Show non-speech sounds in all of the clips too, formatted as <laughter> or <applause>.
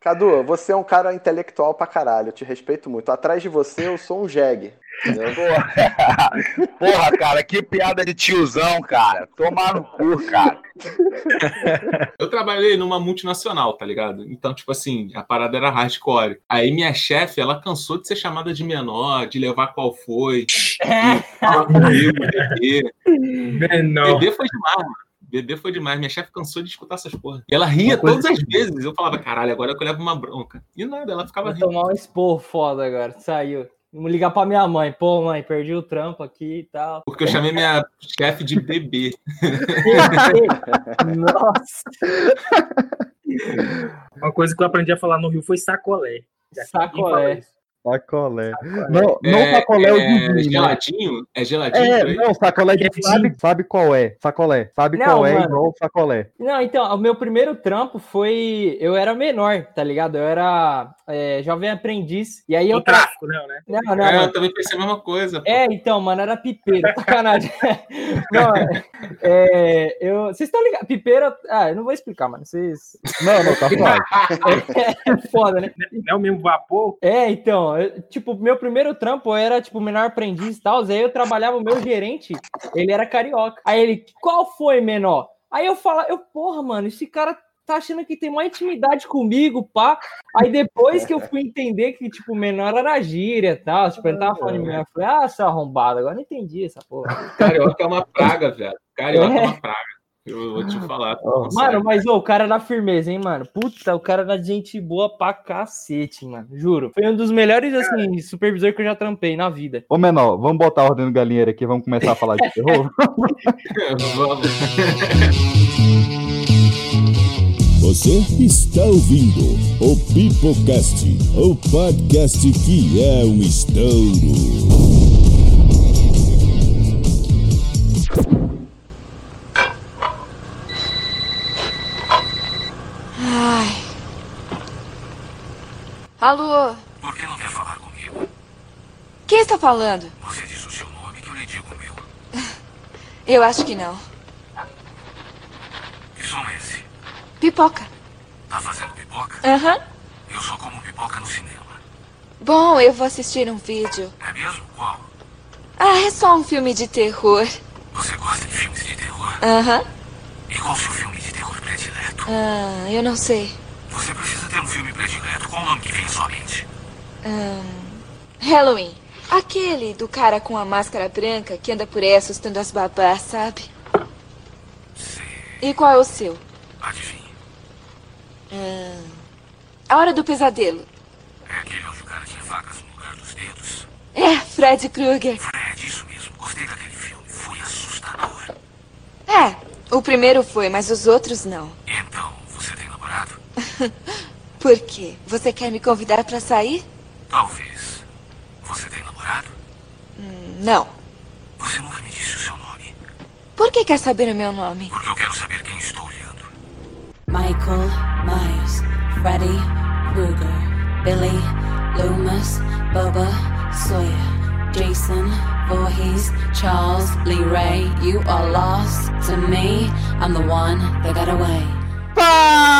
Cadu, você é um cara intelectual pra caralho, eu te respeito muito. Atrás de você eu sou um jegue. Porra. <laughs> Porra, cara, que piada de tiozão, cara. Tomar no cu, cara. Eu trabalhei numa multinacional, tá ligado? Então, tipo assim, a parada era hardcore. Aí minha chefe, ela cansou de ser chamada de menor, de levar qual foi. de falar comigo, bebê. Menor. Bebê foi demais, mano. Bebê foi demais. Minha chefe cansou de escutar essas porra. E ela ria todas as vezes. Eu falava, caralho, agora eu levo uma bronca. E nada, ela ficava Vou rindo. tomar um esporro foda agora. Saiu. Vamos ligar pra minha mãe. Pô, mãe, perdi o trampo aqui e tal. Porque eu chamei minha chefe de bebê. <laughs> Nossa, <laughs> Uma coisa que eu aprendi a falar no Rio foi sacolé. Já que ninguém fala sacolé. isso. Sacolé. Não, não É- sacolé é o é Didi, né? geladinho? É geladinho? É, não, sacolé de sabe, sabe qual é. Sacolé. Sabe Não, qual é mano. igual sacolé. Não, então, o meu primeiro trampo foi. Eu era menor, tá ligado? Eu era é, jovem aprendiz. E aí eu. O tráfico, não, né? Não, não, É, não. eu também pensei a mesma coisa. pô. É, então, mano, era pipeiro, <laughs> sacanagem. não, é, é, eu, vocês estão ligados? Pipeiro, ah, eu não vou explicar, mano. Vocês. Não, não, tá <laughs> suave. É foda, né? Não é o mesmo vapor? É, então, eu- tipo, meu primeiro trampo era, tipo, menor aprendiz e tal, aí eu trabalhava, o meu gerente, ele era carioca. Aí ele, qual foi, menor? Aí eu falo, eu, porra, mano, esse cara tá achando que tem uma intimidade comigo, pá. Aí depois que eu fui entender que, tipo, menor era gíria e tal, tipo, ele tava falando de mim, eu falei, ah, seu arrombado, agora não entendi essa porra. Carioca é uma praga, velho. Carioca é, É. uma praga. Eu vou te falar. Nossa. Mano, mas ô, o cara era firmeza, hein, mano? Puta, o cara era gente boa pra cacete, mano. Juro. Foi um dos melhores, assim, supervisor que eu já trampei na vida. Ô, menor, vamos botar a ordem no galinheiro aqui, vamos começar a falar de terror? Vamos. <laughs> Você está ouvindo o Pipocast, o podcast que é um estouro. Ai. Alô? Por que não quer falar comigo? Quem está falando? Você diz o seu nome que eu lhe digo o meu. <laughs> Eu acho que não. Que som é esse? Pipoca. Tá fazendo pipoca? Aham. Eu só como pipoca no cinema. Bom, eu vou assistir um vídeo. É mesmo? Qual? Ah, é só um filme de terror. Você gosta de filmes de terror? Aham. E qual o seu filme de terror predileto? Ah, eu não sei. Você precisa ter um filme predileto. Qual o nome que vem em sua mente? Halloween. Aquele do cara com a máscara branca que anda por aí assustando as babás, sabe? Sei. E qual é o seu? Adivinhe. A Hora do Pesadelo. É aquele onde o cara tinha facas no lugar dos dedos? É, Fred Krueger. Fred, isso mesmo. Gostei daquele filme. Foi assustador. É, o primeiro foi, mas os outros não. Então, você tem namorado? <laughs> Por quê? Você quer me convidar pra sair? Talvez. Você tem namorado? Não. Você nunca me disse o seu nome. Por que quer saber o meu nome? Porque eu quero saber quem estou olhando. Michael Myers, Freddy Krueger, Billy Loomis, Bubba Sawyer, Jason Voorhees, Charles Lee Ray. You are lost to me. I'm the one that got away.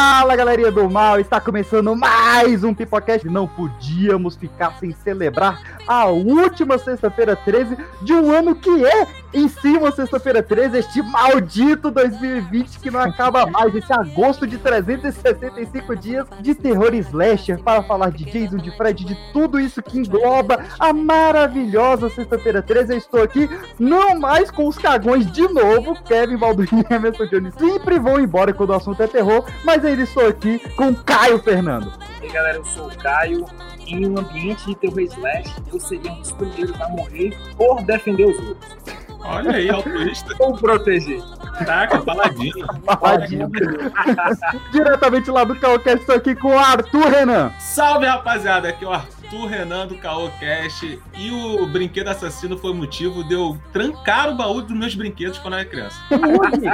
Fala galerinha do mal, está começando mais um Pipocast. Não podíamos ficar sem celebrar a última sexta-feira 13 de um ano que é em si uma sexta-feira 13, este maldito 2020 que não acaba mais, esse agosto de 365 dias de terror slasher para falar de Jason, de Fred, de tudo isso que engloba a maravilhosa sexta-feira 13. Eu estou aqui não mais com os cagões de novo, Kevin Balduino e Emerson Jones sempre vão embora quando o assunto é terror, mas ainda estou aqui com Caio Fernando. E aí, galera, eu sou o Caio. Em um ambiente de terror slash, eu seria um dos primeiros a morrer por defender os outros. Olha aí, altruísta. Ou proteger. Taca, paladinho. Paladino. <laughs> Diretamente lá do Calcast, estou aqui com o Arthur Renan. Salve, rapaziada. Aqui é o Arthur Renan do Caô Cast. E o brinquedo assassino foi motivo de eu trancar o baú dos meus brinquedos quando eu era criança. E o Woody?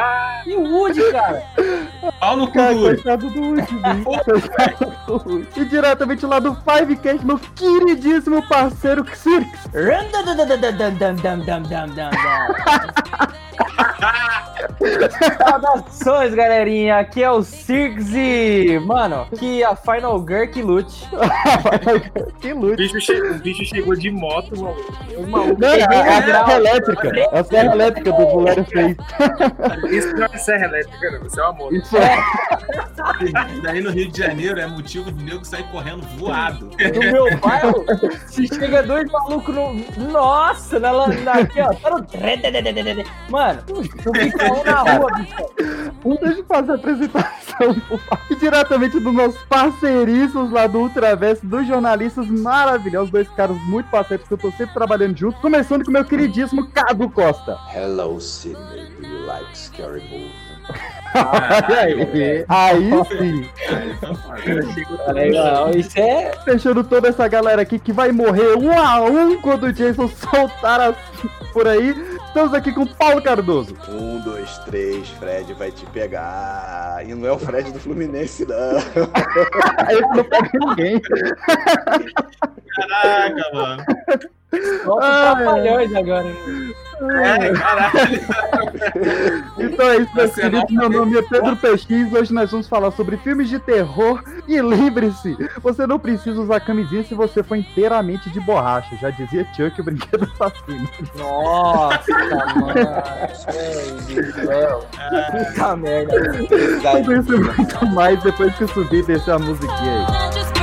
E o Woody, cara? Pau no cu do Woody, bicho. Coitado do Woody. E diretamente lá do Fivecast, meu queridíssimo parceiro Xirx. Saudações, galerinha. Aqui é o Sirks e, mano, que a Final Girl que lute. <laughs> que O lute. bicho, che- o bicho chegou de moto, mano. O maluco Não, é a, serra elétrica. É a serra elétrica do Bolero fez. <laughs> Isso não é serra elétrica, não. Isso é uma moto. Isso é. <laughs> Daí no Rio de Janeiro é motivo do nego sair correndo voado. No meu bairro, se chega dois malucos no. Nossa, na, na, aqui, ó. Tá no... Mano, tu fica um na rua, bicho. Deixa eu fazer a apresentação. <laughs> E diretamente dos nossos parceiríssimos lá do Ultraverso, dos jornalistas maravilhosos, dois caras muito parceiros que eu tô sempre trabalhando junto. Começando com o meu queridíssimo Cadu Costa. Hello, Sydney. Do you like scary movie? Olha aí. Aí sim. Legal, isso é. Fechando toda essa galera aqui que vai morrer um a um quando o Jason soltar as... por aí. Estamos aqui com o Paulo Cardoso. Um, dois, três, Fred vai te pegar. E não é o Fred do Fluminense, não. <laughs> Aí não pega ninguém. Caraca, mano. Nossa, Ah, trapalhões agora. É, caralho. Então é isso, meus queridos. Meu nome é Pedro PX. Hoje nós vamos falar sobre filmes de terror. E lembre-se, você não precisa usar camisinha se você for inteiramente de borracha. Já dizia Chuck, o brinquedo assassino. Nossa, mano. Puta merda. Tudo isso e muito mais depois que eu subir e descer a musiquinha aí.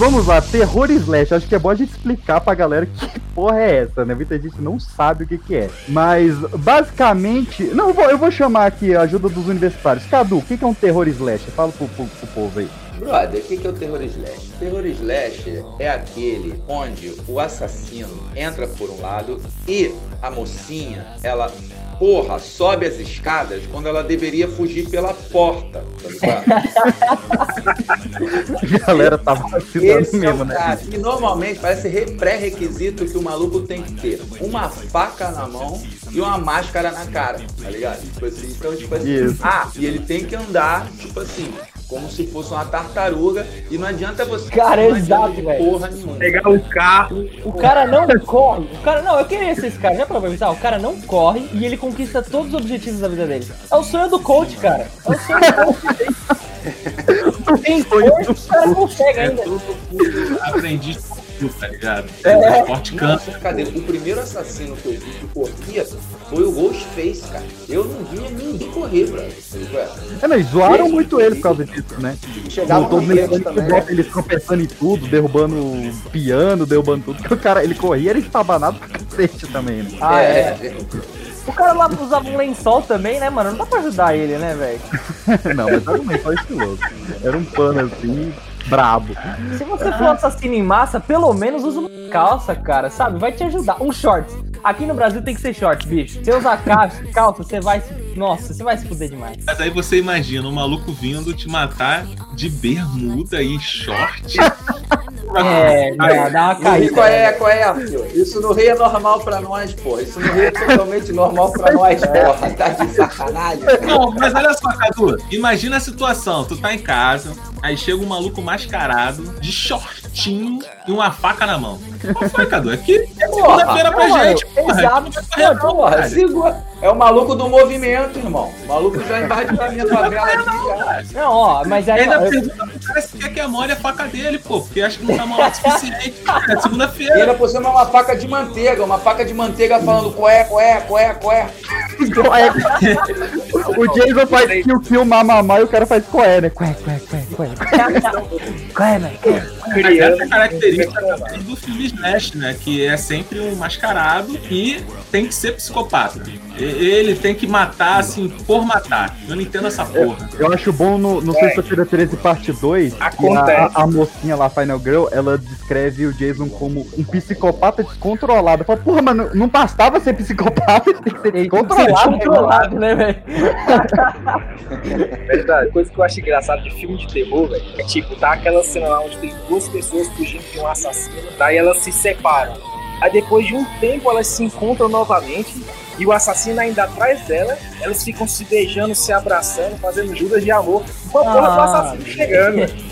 Vamos lá, terror slash. Acho que é bom a gente explicar pra galera que porra é essa, né? Muita gente não sabe o que, que é. Mas, basicamente. Não, eu vou, eu vou chamar aqui a ajuda dos universitários. Cadu, o que, que é um terror slash? Fala pro, pro, pro povo aí. Brother, o que que é o terror slash? Terror slash é aquele onde o assassino entra por um lado e a mocinha, ela, porra, sobe as escadas quando ela deveria fugir pela porta. Tá ligado? <laughs> Galera tá vacilando Esse é mesmo, o né? cara. E normalmente parece re- pré-requisito que o maluco tem que ter uma faca na mão e uma máscara na cara, tá ligado? Tipo assim, então, tipo assim. Isso. Ah, e ele tem que andar, tipo assim, como se fosse uma tartaruga. E não adianta você. Cara, não exato, velho. Pegar o carro. O cara não corre. O cara, não, eu queria ser esse cara, já pra pensar. O cara não corre e ele conquista todos os objetivos da vida dele. É o sonho do coach, cara. É o sonho do coach. <laughs> Tem força, o cara consegue ainda. Aprendi tudo, tá ligado? É. Nossa, cadê? O primeiro assassino que eu vi que corria foi o Ghostface, cara. Eu não via ninguém correr, brother. É, mas zoaram muito ele por causa disso, né? Chegava Todo também. futebol, eles tropeçando em tudo, derrubando piano, derrubando tudo. Porque o cara, ele corria, era estabanado pra cacete também, né? Ah, é. é. O cara lá usava um lençol também, né, mano? Não dá pra ajudar ele, né, velho? <laughs> Não, mas era um lençol estiloso. Era um pano assim, brabo. Se você for assassino em massa, pelo menos usa uma calça, cara, sabe? Vai te ajudar. Um shorts. Aqui no Brasil tem que ser shorts, bicho. Se usar calça, calça, você vai se. Nossa, você vai se fuder demais. Mas aí você imagina um maluco vindo te matar de bermuda e short. É, dá, dá uma caída. qual é, qual é, filho? Isso no Rio é normal pra nós, porra. Isso no Rio é totalmente normal pra nós, porra. Tá de sacanagem. Não, mas olha só, Cadu. Imagina a situação. Tu tá em casa, aí chega um maluco mascarado, de shortinho e uma faca na mão. Qual foi, Cadu? Aqui é segunda-feira pra Mano, gente, porra. Exato. É, porra, segura. É o maluco do movimento, irmão. O maluco já invadiu a minha favela aqui. Não, ó, mas aí. ainda eu- pergunta pro cara se quer que amole a faca dele, pô, porque acho que não tá o suficiente. É E segunda-feira. ainda por cima é uma faca de manteiga, uma faca de manteiga falando coé, coé, coé, coé. O Jason faz kill, kill, mamamá e o cara faz coé, né? Coé, coé, coé, coé. Coé, né? Mas essa é a característica também do filme Slash, né? Que é sempre um mascarado e tem que ser psicopata. Ele tem que matar, assim, por matar. Eu não entendo essa porra. Eu acho bom no, no Sexta-feira 13, parte 2, que a, Acontece. a mocinha lá, Final Girl, ela descreve o Jason como um psicopata descontrolado. Fala, porra, mano, não bastava ser psicopata, tem que ser descontrolado. Controlado, né, velho? <laughs> Verdade. Coisa que eu acho engraçado de filme de terror, velho, é tipo, tá aquela cena lá onde tem duas pessoas fugindo de um assassino, daí elas se separam. Aí depois de um tempo elas se encontram novamente e o assassino ainda atrás dela, elas ficam se beijando, se abraçando, fazendo juras de amor. Uma porra do Ah. assassino chegando.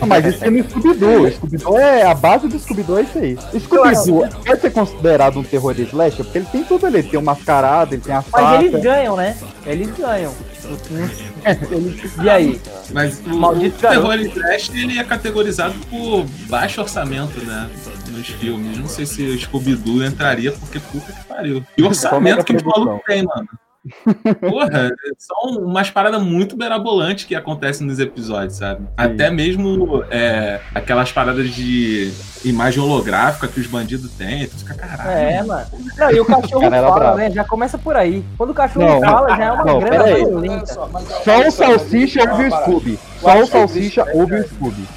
Ah, Mas isso é no Scooby-Doo. Scooby-Doo é a base do Scooby-Doo, é isso aí. Scooby-Doo pode ser considerado um terror de slasher, porque ele tem tudo ali. Ele tem o mascarado, ele tem a faca. Mas eles ganham, né? Eles ganham. E aí? Mas o, Maldito o terror slash ele é categorizado por baixo orçamento, né? Nos filmes. Não sei se o Scooby-Doo entraria, porque puta que pariu. E o orçamento que o maluco tem, mano. Porra, são umas paradas muito mirabolantes que acontecem nos episódios, sabe? Até mesmo é, aquelas paradas de imagem holográfica que os bandidos têm. Tu fica, caralho. É, mano. Não, e o <laughs> cachorro fala, bravo. né? Já começa por aí. Quando o cachorro Não, fala, já é uma não, grana peraí. violenta. Só o Salsicha ouve o Scooby. Só o Salsicha ouve o Scooby.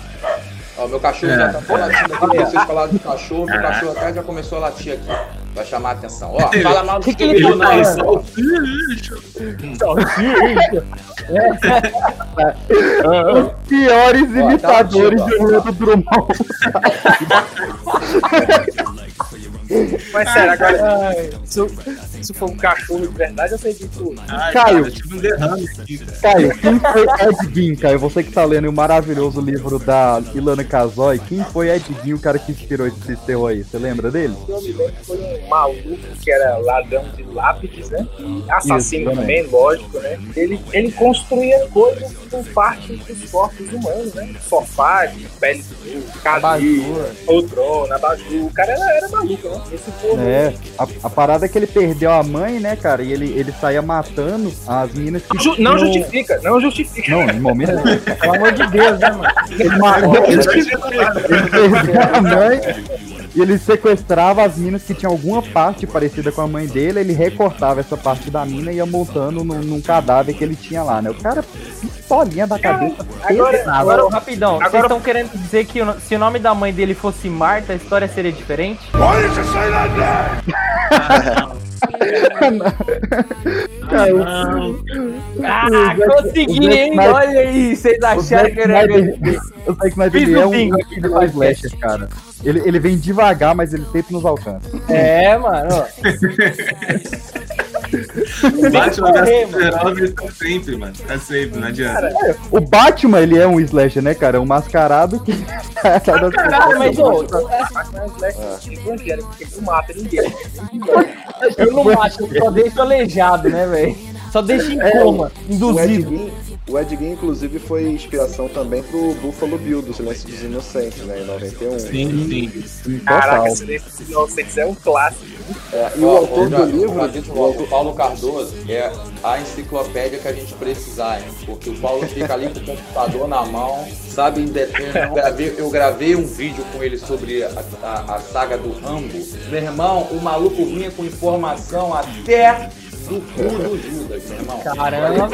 Ó, meu cachorro É. já tá até latindo aqui. Vocês falaram do cachorro, meu cachorro até já começou a latir aqui. Vai chamar a atenção. Ó, fala mal do Que que ele tá não. falando? Os piores Ó, tá imitadores latindo, de. Orlando Drummond. <laughs> <laughs> <laughs> Mas sério, agora, se, se for um cachorro de verdade, eu sei de tudo. Ai, Caio. cara, tive um derrame aqui, cara. Caio, quem foi Ed Gein, Caio? Você que tá lendo o maravilhoso livro da Ilana Casoy, quem foi Ed Gein, o cara que inspirou esse terror aí? Você lembra dele? Eu me lembro que foi um maluco que era ladrão de lápides, né? Assassino Isso, também, lógico, né? Ele, ele construía coisas com parte dos corpos humanos, né? Sofá, pele de cadeira, poltrona, abajur. O cara era, era maluco, né? Esse povo. É, a, a parada é que ele perdeu a mãe, né, cara? E ele, ele saía matando as minas que. Não, ju- não tinham- justifica, não justifica. Não, em momento. <laughs> Pelo amor de Deus, né, mano? Ele, ma- ele perdeu a mãe e ele sequestrava as minas que tinham alguma parte parecida com a mãe dele, ele recortava essa parte da mina e ia montando num, num cadáver que ele tinha lá, né? O cara, pistolinha da cabeça. Agora. Agora, rapidão, vocês Agora- estão querendo dizer que se o nome da mãe dele fosse Marta, a história seria diferente? Ah, consegui, hein? Snyder- Olha aí, vocês acharam que era. O Zack Snyder Fiz ele o é um bingo aqui do um podcast. slasher, cara. Ele, ele vem devagar, mas ele sempre nos alcança. É, mano. Batman correr, Super-Homem tá sempre, mano. Tá sempre, não adianta. O Batman, ele é um slasher, né, cara? É um mascarado que... <laughs> Caralho, mas ô, evangélico, porque ele não mata ninguém. eu não mato, eu só deixo aleijado, né, velho? Só deixo em coma, O Ed induzido. O Ed Gein, inclusive, foi inspiração também pro Buffalo Bill, do Silêncio dos Inocentes, né, em 91. Sim, sim. Caraca, Silêncio dos Inocentes é um clássico. É, e o Ó, autor já- do livro... o ó, autor- o Paulo Cardoso é a enciclopédia que a gente precisar, hein? Porque o Paulo fica ali com o computador na mão, sabe? em detalhe. Eu gravei, eu gravei um vídeo com ele sobre a, a- a saga do Rambo. Meu irmão, o maluco vinha com informação até do cu do Judas, meu irmão. Caramba,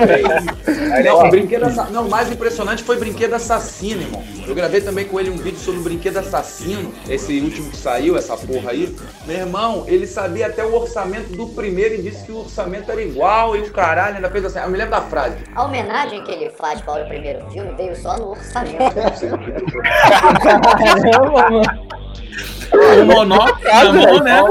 Aí, ó, brinquedo assa- Não, o mais impressionante foi Brinquedo Assassino, irmão. Eu gravei também com ele um vídeo sobre o Brinquedo Assassino, esse último que saiu, essa porra aí. Meu irmão, ele sabia até o orçamento do primeiro e disse que o orçamento era igual e o caralho ainda fez assim. Eu me lembro da frase. A homenagem que ele faz para o primeiro filme veio só no orçamento. <laughs> Caramba, mano. O monóculo na mão, né?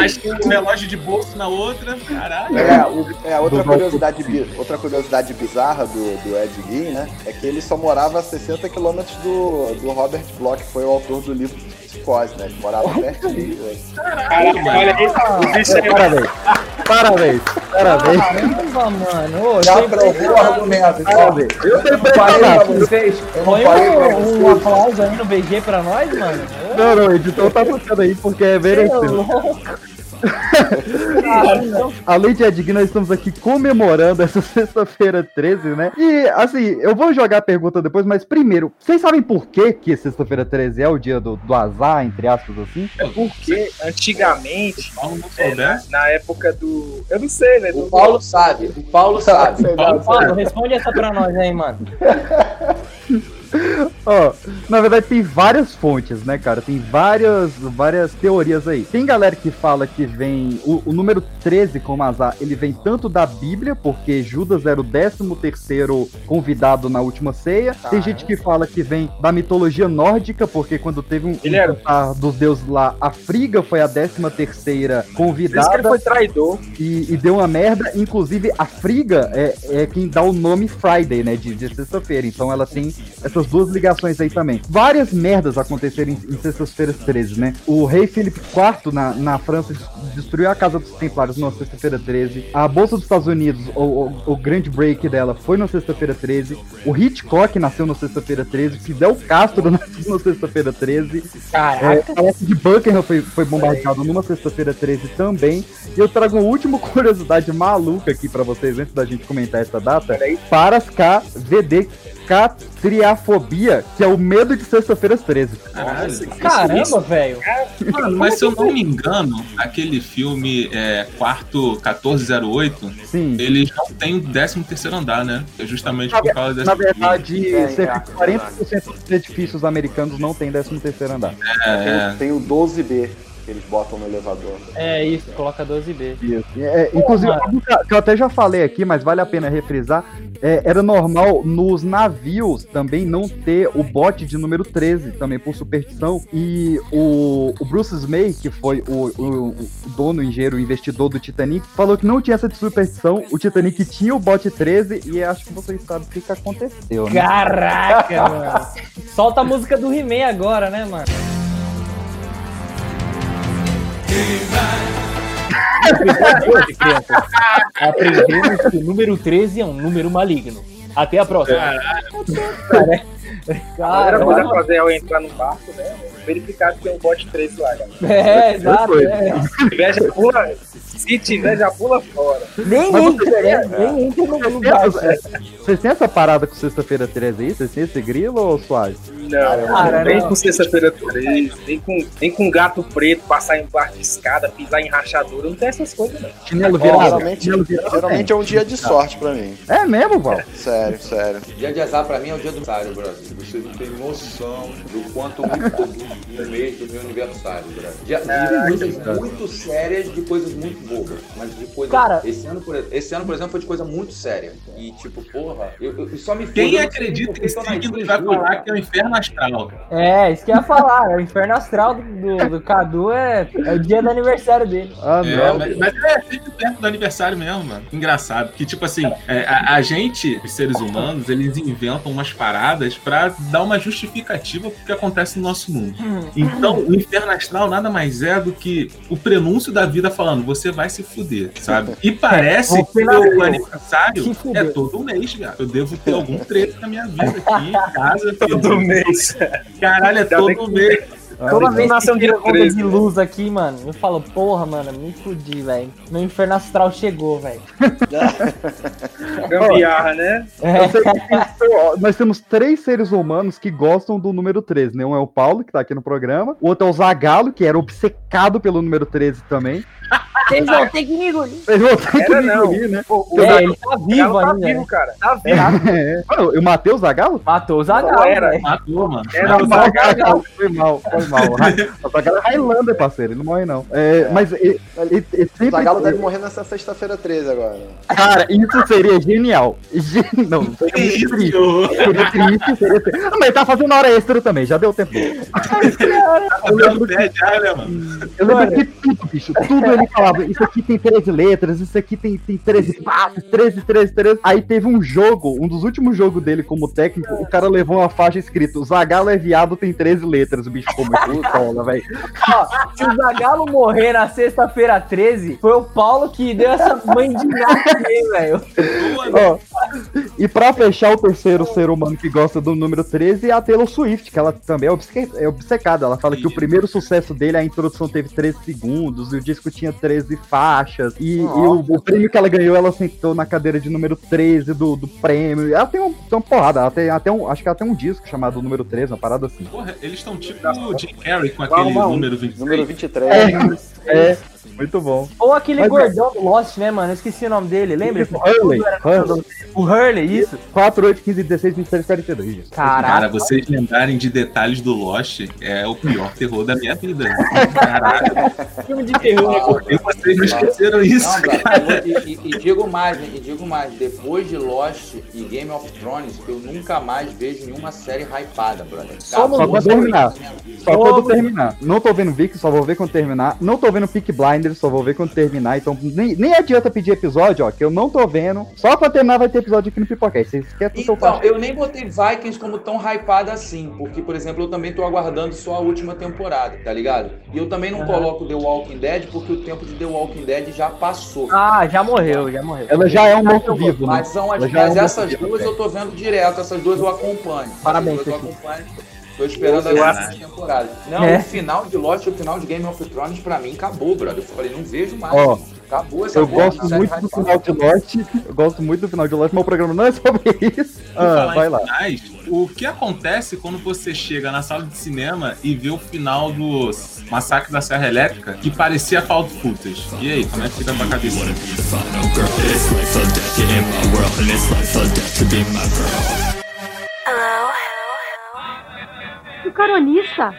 Acho que o relógio de bolso na outra. Caralho. É, o- é, outra, curiosidade, outra curiosidade bizarra do, do Ed Gein, né? É que ele só morava a 60 quilômetros do, do Robert Bloch, que foi o autor do livro Psicose, né? Ele morava pertinho. Caraca, olha aí, o bicho aí. Parabéns. Parabéns. Parabéns. Caramba, mano. Ô, Já provou o argumento. Parabéns. Eu. Eu não Põe um, um aplauso aí no BG pra nós, mano. Não, não, o editor tá tocando aí porque é. Caramba. <laughs> Além de Ed nós estamos aqui comemorando essa sexta-feira 13, né? E, assim, eu vou jogar a pergunta depois, mas primeiro, vocês sabem por que que sexta-feira 13 é o dia do, do azar, entre aspas, assim? É porque antigamente, Paulo não é, na, na época do. Eu não sei, né? O Do, Paulo sabe, o Paulo sabe. Paulo, responde essa pra nós aí, mano. <laughs> <laughs> Ó, na verdade tem várias fontes, né, cara? Tem várias, várias teorias aí. Tem galera que fala que vem. O, o número 13 como azar, ele vem tanto da Bíblia, porque Judas era o 13 terceiro convidado na última ceia. Tem gente que fala que vem da mitologia nórdica, porque quando teve um, Ele um dos deuses lá, a Friga foi a 13 terceira convidada ele foi traidor. e, e deu uma merda. Inclusive, a Friga é, é quem dá o nome Friday, né? De, de sexta-feira. Então ela tem essas duas ligações aí também. Várias merdas aconteceram em, em sextas-feiras 13, né? O rei Felipe IV na, na França des- destruiu a Casa dos Templários na sexta-feira 13. A Bolsa dos Estados Unidos, o, o, o grande break dela foi na sexta-feira 13. O Hitchcock nasceu na sexta-feira 13. Fidel Castro <laughs> nasceu na sexta-feira 13. Caraca. É, de Buckingham foi, foi bombardeado numa sexta-feira 13 também. E eu trago uma última <laughs> curiosidade maluca aqui pra vocês, antes da gente comentar essa data. Paras K VD Catriafobia, que é o medo de sexta-feiras 13. Caralho. Caramba, velho. Mano, mas se eu não me engano, aquele filme é, Quarto 1408, Sim. eles não tem o 13 terceiro andar, né? É justamente por causa dessa. Na verdade, É, cerca de é, 40% dos edifícios americanos não tem 13 terceiro andar. É, Tem, tem o 12B que eles botam no elevador. É isso, coloca 12B. Isso. É, inclusive, algo que eu até já falei aqui, mas vale a pena refrisar, é, era normal nos navios também não ter o bote de número 13, também por superstição, e o, o Bruce May, que foi o, o- o dono, o engenheiro, o investidor do Titanic, falou que não tinha essa de superstição, o Titanic tinha o bote 13, e acho que vocês sabem o que, que aconteceu, né? Caraca, mano. Solta a música do He-Man agora, né, mano? Aprendemos que o número 13 é um número maligno. Até a próxima. <laughs> A primeira coisa a Cara, fazer é entrar no barco, né? Verificar que tem um bote 13 lá, galera. <laughs> é, exato. É. <laughs> Se tiver, já pula. Se tiver, já pula fora. Nem Mas entra, você- né? Nem entra no, têm barco. essa- Vocês têm essa parada com sexta-feira 13 aí? Vocês têm esse grilo ou suave? Não, Cara, nem não. com sexta-feira 3, nem com, nem com gato preto, passar embaixo de escada, pisar em rachadura, não tem essas coisas, não. Chinelo Ó, virado? geralmente, Chinelo virado geralmente é um dia de sorte pra mim. É mesmo, Val? Sério, sério. Dia de azar pra mim é o dia do aniversário, brother. Você não tem noção do quanto me produzo no mês do meu aniversário, brother. Dia, de coisas muito sérias, de coisas muito bobas. Mas de coisas. Cara- esse, ano, por, esse ano, por exemplo, foi de coisa muito séria. E tipo, porra, eu, eu- só me Quem acredita eu nasci signo vai falar que é o inferno astral. É, isso que eu ia falar. É o inferno astral do, do, do Cadu é, é o dia do aniversário dele. Ah, É, não. mas, mas é sempre perto do aniversário mesmo, mano. Engraçado. Que, tipo assim, é, a, a gente, os seres humanos, eles inventam umas paradas pra dar uma justificativa pro que acontece no nosso mundo. Então, o inferno astral nada mais é do que o prenúncio da vida falando, você vai se fuder, sabe? E parece Você que o aniversário é todo mês, cara. Eu devo ter algum trecho na minha vida aqui, em casa. <laughs> Todo filho. mês. Caralho, é todo mês. Toda vez que um tira conta 13, de né? luz aqui, mano, eu falo, porra, mano, me fudi, velho. Meu inferno astral chegou, velho. <laughs> Gambiarra, né? É. Nós temos três seres humanos que gostam do número 13, né? Um é o Paulo, que tá aqui no programa. O outro é o Zagalo, que era obcecado pelo número 13 também. <laughs> Vocês vão ter que me engolir. Vocês vão ter que me engolir, né? É, ele tá O vivo tá ainda. vivo, né? cara. Tá vivo. É. Mano, eu matei o Zagalo? Matou o Zagal, Não era. Matou, mano. Era o Zagalo. Foi mal, foi mal. O Zagalo é Highlander, parceiro, ele não morre não. É, Mas ele, ele- ele O sempre... Zagalo deve morrer nessa sexta-feira 13 agora. Cara, isso seria genial. Gen- Não, seria Que muito isso, triste. Seria triste, seria triste. Ah, mas ele tá fazendo hora extra também, já deu tempo. Eu lembro já, né, mano? Eu lembro que tudo, bicho, tudo ele falava. Isso aqui tem 13 letras, isso aqui tem, tem 13 passos, 13, 13, 13. Aí teve um jogo, um dos últimos jogos dele como técnico, o cara levou uma faixa escrito: Zagalo é viado, tem 13 letras. O bicho ficou muito pistola, velho. Ó, se o Zagalo morrer na sexta-feira 13, foi o Paulo que deu essa mãe de nada aí, velho. E pra fechar, o terceiro ser humano que gosta do número 13 é a Taylor Swift, que ela também é, obce- é obcecada. Ela fala que o primeiro sucesso dele, a introdução teve 13 segundos, e o disco tinha 13 faixas, e, e o, o prêmio que ela ganhou, ela sentou na cadeira de número 13 do, do prêmio. Ela tem, um, tem uma porrada, ela tem até um, acho que ela tem um disco chamado número 13, uma parada assim. Porra, eles estão tipo o Jim Carrey com aquele arrumar um. número 23. Número 23. É, é. Muito bom. Ou aquele Mas, gordão do Lost, né, mano? Eu esqueci o nome dele, lembra? Isso, Hurley. Hurley. O Hurley, isso. 4, 8, 15, 16, 23, 42. gente. Caraca. Cara, vocês lembrarem de detalhes do Lost é o pior terror da minha vida. Caralho. <laughs> Filme de terror, né? Por que vocês não esqueceram isso, Não, cara? e, e- e digo mais, né? E digo mais, depois de Lost e Game of Thrones, eu nunca mais vejo nenhuma série hypada, brother. Só Acabou quando terminar. Só quando terminar. Não tô vendo Vix, só vou ver quando terminar. Não tô vendo Peak Blinders, só vou ver quando terminar. Então nem, nem adianta pedir episódio, ó, que eu não tô vendo. Só quando terminar vai ter episódio aqui no Pipocast. Vocês querem que eu Então, faça? eu nem botei Vikings como tão hypada assim, porque, por exemplo, eu também tô aguardando só a última temporada, tá ligado? E eu também não Aham. coloco The Walking Dead, porque o tempo de The Walking Dead já passou. Ah, já morreu, já morreu. Ela já é um morto-vivo, né? Mas, são as, já é mas um essas duas velho. eu tô vendo direto, essas duas eu acompanho. Parabéns, Essas duas eu acompanho. Tô esperando Eu- as últimas temporadas. Não, É. o final de Lost o final de Game of Thrones, pra mim, acabou, brother. Eu falei, não vejo mais. Ó, acabou essa Eu porra, gosto muito do final de Lost. Eu gosto muito do final de Lost, mas o programa não é sobre isso. Ah, vai lá. finais, o que acontece quando você chega na sala de cinema e vê o final do Massacre da Serra Elétrica, que parecia found footage? E aí, como é que fica pra cabeça? O caronista?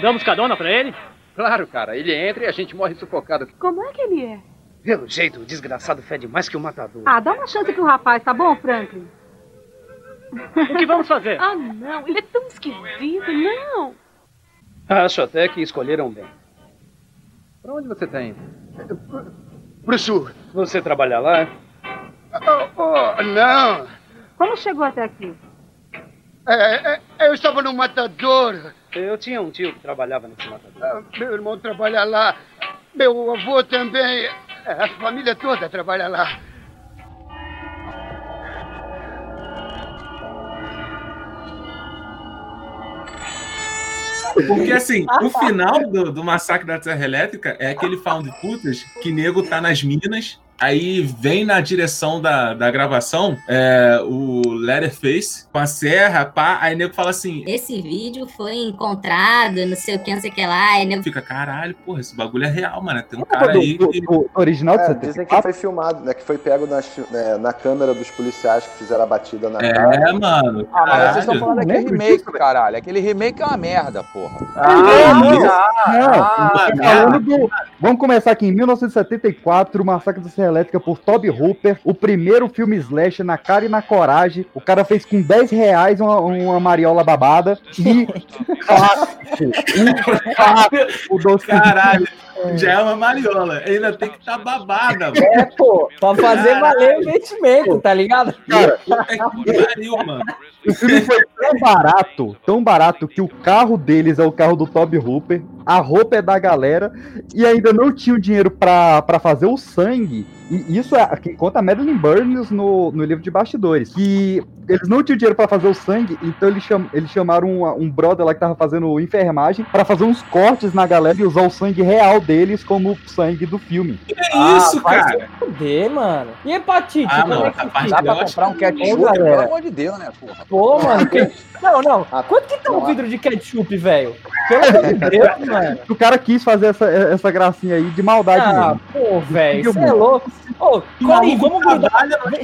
Damos carona pra ele? Claro, cara. Ele entra e a gente morre sufocado. Como é que ele é? Pelo jeito, o desgraçado fede mais que o matador. Ah, dá uma chance pro rapaz, tá bom, Franklin? O que vamos fazer? <laughs> Ah, não, ele é tão esquisito, não. Acho até que escolheram bem. Pra onde você tá indo? Pro sul. Você trabalha lá? Oh, oh, não. Como chegou até aqui? É, é, eu estava no matador. Eu tinha um tio que trabalhava nesse matador. Ah, Meu irmão trabalha lá. Meu avô também. É, A família toda trabalha lá. Porque assim, o final do, do Massacre da Serra Elétrica é aquele found footage que nego tá nas minas. Aí vem na direção da, da gravação é, o Letterface com a serra, pá. Aí nego fala assim: Esse vídeo foi encontrado, não sei o que, não sei o que lá. E nego... fica, caralho, porra, esse bagulho é real, mano. Tem um cara aí do- que. do original É, 74? dizem que foi filmado, né? Que foi pego nas fi- né, na câmera dos policiais que fizeram a batida na É, cara. mano. Ah, mas vocês estão falando daquele remake, disso, caralho. Aquele remake é uma merda, porra. Ah, não, não. Ah, Tô falando do- Vamos começar aqui em 1974, o Massacre da Serra Elétrica por Toby Hooper, o primeiro filme slash na cara e na coragem. O cara fez com 10 reais uma, uma mariola babada e <laughs> clássico, um clássico do Caralho, já é uma mariola. Ainda tem que estar tá babada, mano. É, pô, pra fazer valer o investimento, tá ligado? Cara, que pariu, mano. O filme foi tão barato, tão barato, que o carro deles é o carro do Toby Hooper, a roupa é da galera, e ainda não tinha o dinheiro pra fazer o sangue. E isso é quem conta a Madeline Burns no, no livro de bastidores. Que eles não tinham dinheiro pra fazer o sangue, então eles, cham, eles chamaram um, um brother lá que tava fazendo enfermagem pra fazer uns cortes na galera e usar o sangue real deles como sangue do filme. Que isso, vai cara? se fuder, mano. E hepatite? Ah, não, é que parte Dá pra comprar um Ô, ketchup, galera. pelo amor de Deus, né, porra? Pô, mano. que- Não, não. Ah, Quanto que tá um vidro de ketchup, velho? Pelo amor de Deus, <laughs> mano. O cara quis fazer essa, essa gracinha aí de maldade Ah, mesmo. pô, velho, você é louco. Ô, Corinho, vamos grudar.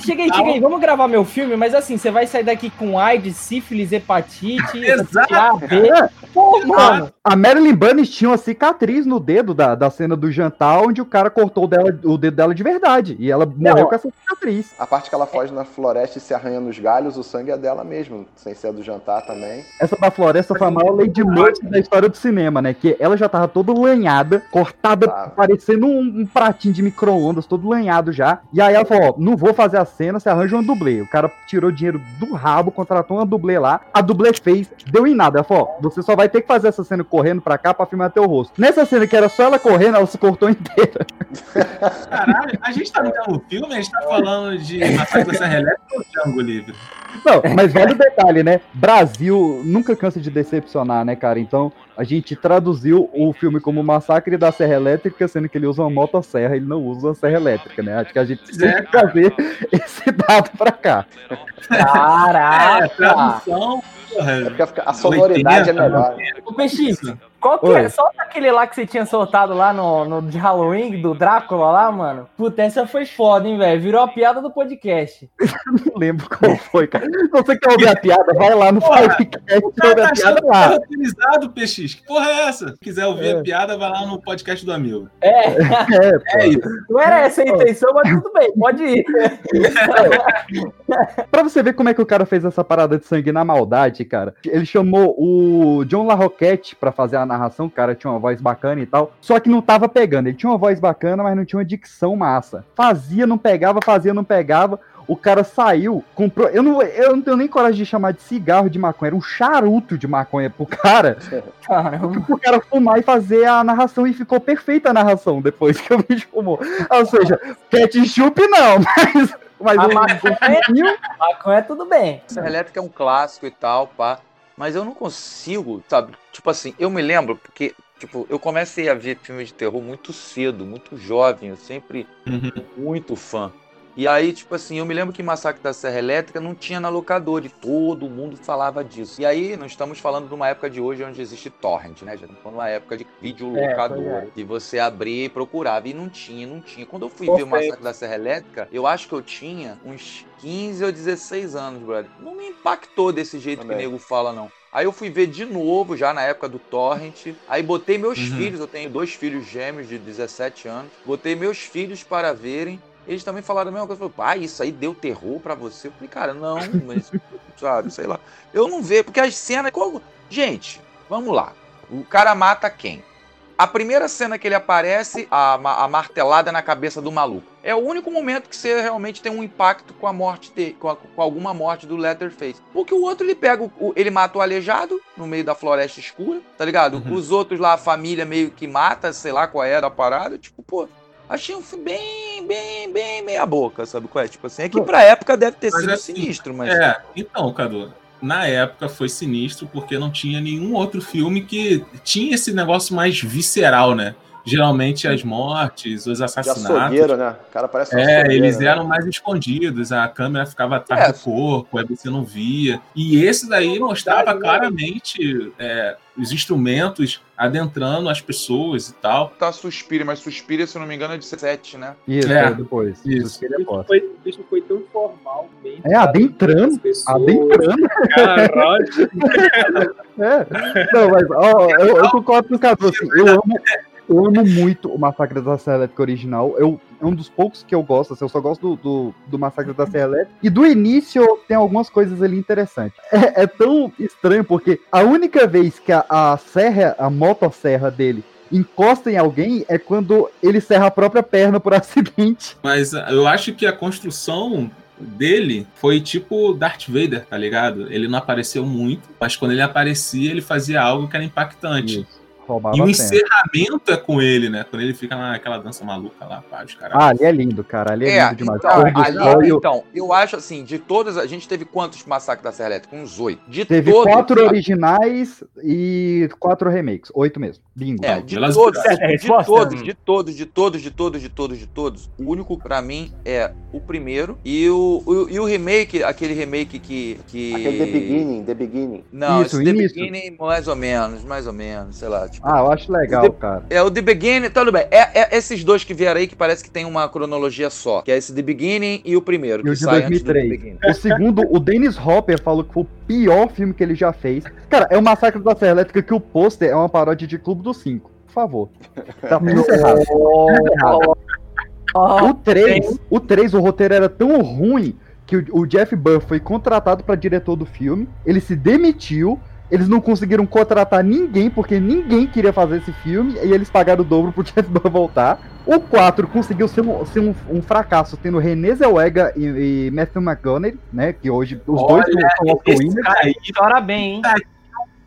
Chega aí, chega aí, vamos gravar meu filme, mas assim, você vai sair daqui com AIDS, sífilis, hepatite, <laughs> Exato, A, B. Pô, mano. A Marilyn Bunny tinha uma cicatriz no dedo da, da cena do jantar, onde o cara cortou o, dela, o dedo dela de verdade. E ela morreu com essa cicatriz. A parte que ela foge na floresta e se arranha nos galhos, o sangue é dela mesmo, sem ser do jantar também. Essa da floresta foi a maior Lady Murphy da história do cinema, né? Que ela já tava toda lanhada, cortada, parecendo um, um pratinho de micro-ondas, todo lanhado já. E aí ela falou: ó, não vou fazer a cena, você arranja uma dublê. O cara tirou dinheiro do rabo, contratou uma dublê lá. A dublê fez, deu em nada. Ela falou: ó, você só vai ter que fazer essa cena correndo pra cá pra filmar teu rosto. Nessa cena que era só ela correndo, ela se cortou <laughs> inteira. Caralho, a gente tá no mesmo filme, a gente tá falando de Massacre da Serra Elétrica ou Django Livre? Não, mas vale o detalhe, né? Brasil nunca cansa de decepcionar, né, cara? Então, a gente traduziu o filme como Massacre da Serra Elétrica, sendo que ele usa uma motosserra, ele não usa uma serra elétrica, né? Acho que a gente tem É, que trazer esse dado pra cá. É, Caraca. tradução, porra. É a sonoridade é 80, melhor. Ô, Peixinho, Qual que Oi. é? Solta aquele lá que você tinha soltado lá no, no de Halloween, do Drácula lá, mano. Puta, essa foi foda, hein, velho? Virou a piada do podcast. <laughs> Não lembro qual foi, cara. Se você quer ouvir a <laughs> piada, vai lá no Porra, podcast e ouve cara tá a piada é lá. roteirizado, PX. Que porra é essa? Se quiser ouvir É. a piada, vai lá no podcast do amigo. É, É, pô. É isso. não era essa a intenção, mas tudo bem, pode ir. <laughs> Pra você ver como é que o cara fez essa parada de sangue na maldade, cara. Ele chamou o John LaRoquette pra fazer a narração, o cara tinha uma voz bacana e tal. Só que não tava pegando. Ele tinha uma voz bacana, mas não tinha uma dicção massa. Fazia, não pegava, fazia, não pegava. O cara saiu, comprou. Eu não, eu não tenho nem coragem de chamar de cigarro de maconha, era um charuto de maconha pro cara. <laughs> Caramba. Pro cara fumar e fazer a narração e ficou perfeita a narração depois que o bicho fumou. Ou seja, ketchup não, <laughs> mas. Mas A um maconha, pouquinho- maconha tudo bem. Serra Elétrica é um clássico e tal, pá. Mas eu não consigo, sabe? Tipo assim, eu me lembro porque, tipo, eu comecei a ver filmes de terror muito cedo, muito jovem, eu sempre muito fã. E aí, tipo assim, eu me lembro que Massacre da Serra Elétrica não tinha na locadora e todo mundo falava disso. E aí, nós estamos falando de uma época de hoje onde existe torrent, né? Já estamos falando de uma época de videolocadora. É, pois que você abria e procurava. E não tinha, não tinha. Quando eu fui Perfeito. ver o Massacre da Serra Elétrica, eu acho que eu tinha uns 15 ou 16 anos, brother. Não me impactou desse jeito Também. que o nego fala, não. Aí eu fui ver de novo, já na época do Torrent. Aí botei meus Uhum. filhos, eu tenho dois filhos gêmeos de 17 anos. Botei meus filhos para verem. Eles também falaram a mesma coisa. Pai, isso aí deu terror pra você? Eu falei, cara, não, mas, <laughs> sabe, sei lá. Eu não vejo, porque as cenas. qual- Gente, vamos lá. O cara mata quem? A primeira cena que ele aparece, a, a martelada na cabeça do maluco. É o único momento que você realmente tem um impacto com a morte dele, com, a- com alguma morte do Leatherface. Porque o outro ele pega, o- o- ele mata o aleijado no meio da floresta escura, tá ligado? Uhum. Os outros lá, a família meio que mata, sei lá qual era a parada. Tipo, pô, achei um filme bem, bem, bem meia boca, sabe qual é? Tipo assim, é que pra época deve ter Mas sido assim, sinistro, mas... É, então, Cadu, na época foi sinistro porque não tinha nenhum outro filme que tinha esse negócio mais visceral, né? Geralmente as mortes, os De assassinatos. açougueiro, né? O cara parece um É, eles né? eram mais escondidos, a câmera ficava atrás É. do corpo, aí você não via. E esse daí mostrava né? claramente é, os instrumentos adentrando as pessoas e tal. Tá Suspira, mas Suspira, se eu não me engano, é de 7, né? Isso, É. é, depois. Isso. Isso ele é foda. foi, o bicho foi tão formal. Bem É, adentrando. Adentrando. Caralho. <laughs> É. Não, mas ó, eu, eu concordo com o Cadu, assim, eu amo, eu amo muito o Massacre da Serra Elétrica original. Eu, é um dos poucos que eu gosto, assim, eu só gosto do, do, do Massacre da Serra Elétrica. E do início tem algumas coisas ali interessantes. É, é tão estranho, porque a única vez que a, a serra, a motosserra dele encosta em alguém é quando ele serra a própria perna por <laughs> acidente. Mas eu acho que a construção dele foi tipo Darth Vader, tá ligado? Ele não apareceu muito, mas quando ele aparecia, ele fazia algo que era impactante. Roubava E o encerramento é com ele, né? Quando ele fica naquela dança maluca lá, pá, os caras. Ah, ali é lindo, cara. Ali é, É, lindo demais. então, ali- e o- então, eu acho assim, de todas, a gente teve quantos massacres da Serra Elétrica? Uns oito. De Teve todos, quatro originais e quatro remakes. Oito mesmo. Bingo. É, de todos, de, <laughs> É, de todos, de todos, de todos, de todos, de todos, de todos. O único pra mim é o primeiro e o, o- e o remake, aquele remake que que Aquele The Beginning, The Beginning. Não, Isso, esse The início. Beginning mais ou menos, mais ou menos, sei lá, Ah, eu acho legal, The- cara. É o The Beginning, tudo bem. É, é esses dois que vieram aí que parece que tem uma cronologia só. Que é esse The Beginning e o primeiro, E que o de sai antes do The 2003. Beginning. O segundo, o Dennis Hopper falou que foi o pior filme que ele já fez. Cara, é o Massacre da Serra Elétrica que o pôster é uma paródia de Clube dos Cinco. Por favor. Tá errado. Tudo errado. O 3, o 3, o roteiro era tão ruim que o, o Jeff Burr foi contratado para diretor do filme, ele se demitiu, eles não conseguiram contratar ninguém porque ninguém queria fazer esse filme e eles pagaram o dobro pro Jeff Burr voltar. O 4 conseguiu ser um, ser um, um fracasso, tendo René Zellweger e, e Matthew McConaughey, né, que hoje os dois Olha, são Oscar esse winners, cara aí Chora bem, hein?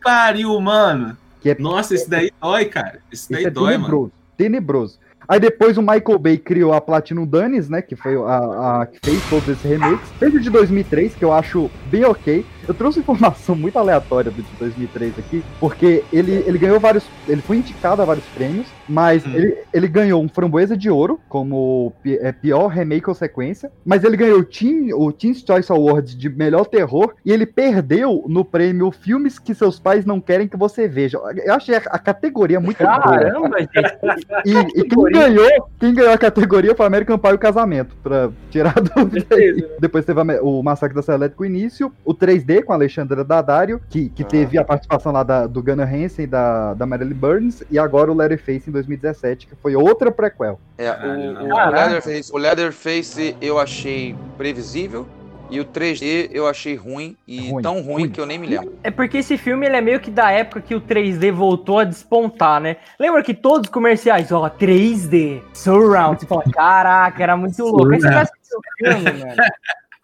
pariu, mano. que é Nossa, esse daí dói, cara. Esse daí é dói, mano. tenebroso. Tenebroso. Aí depois o Michael Bay criou a Platinum Dunes, né? Que foi a, a que fez todos esses remakes. Fez o de 2003, que eu acho bem ok. Eu trouxe informação muito aleatória do de 2003 aqui, porque ele, ele ganhou vários. Ele foi indicado a vários prêmios, mas ele, ele ganhou um Framboesa de Ouro como é, pior remake ou sequência. Mas ele ganhou o, Teen, o Teen's Choice Awards de melhor terror e ele perdeu no prêmio Filmes que seus pais não querem que você veja. Eu achei a, a categoria muito boa. Caramba, gente. E, e quem ganhou, quem ganhou a categoria foi American Pie e o Casamento, pra tirar a dúvida aí. Depois teve a o Massacre da Serra Elétrica, o início, o 3D com a Alexandra Daddario, que, que teve a participação lá da, do Gunnar Hansen, da, da Marilyn Burns, e agora o Letterface em 2017, que foi outra prequel. É, o, o, Caraca. Leatherface, o Leatherface eu achei previsível e o 3D eu achei ruim e Ruim, tão ruim, que eu nem me lembro. É porque esse filme ele é meio que da época que o 3D voltou a despontar, né? Lembra que todos os comerciais, ó, 3D, Surround, você fala, caraca, era muito louco. Aí você vai assistir o filme, <laughs> mano.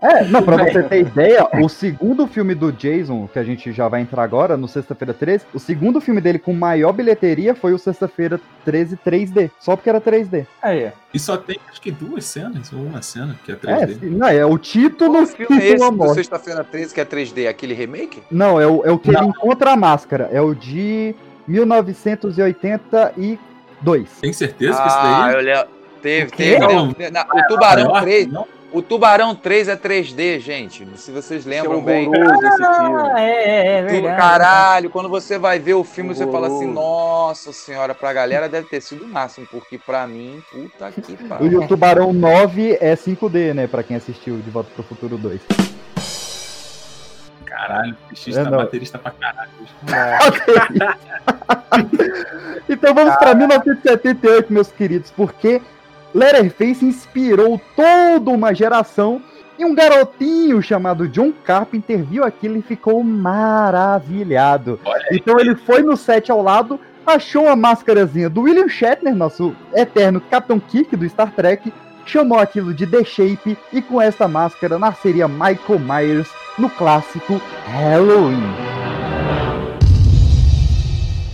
É, não, pra você ter ideia, o segundo filme do Jason, que a gente já vai entrar agora, no Sexta-feira 13, o segundo filme dele com maior bilheteria foi o Sexta-feira 13 3D, só porque era 3D. Aí, E só tem acho que duas cenas, ou uma cena que é É, 3D. sim, não, é o título filme é esse do. Sexta-feira 13 que é 3D? Aquele remake? Não, é o, é o que ele encontra a máscara. É o de 1982. Tem certeza ah, eu lembro. Teve, quê? teve. Não. né? Na- o Tubarão Maior, 3. O Tubarão 3 é 3D, gente. Se vocês lembram bem. Ah, é, é, é Tudo- verdade. Caralho, quando você vai ver o filme, você fala assim, Horroroso. nossa senhora, pra galera deve ter sido o máximo, porque pra mim, puta que <laughs> E pariu. o Tubarão 9 é 5D, né? Pra quem assistiu De Volta pro Futuro 2. Caralho, o PX É, tá baterista pra caralho. <laughs> <laughs> Então vamos pra 1978, meus queridos, porque Letterface inspirou toda uma geração e um garotinho chamado John Carpenter viu aquilo e ficou maravilhado. Então ele foi no set ao lado, achou a máscarazinha do William Shatner, nosso eterno Capitão Kirk do Star Trek, chamou aquilo de The Shape e com esta máscara nasceria Michael Myers no clássico Halloween.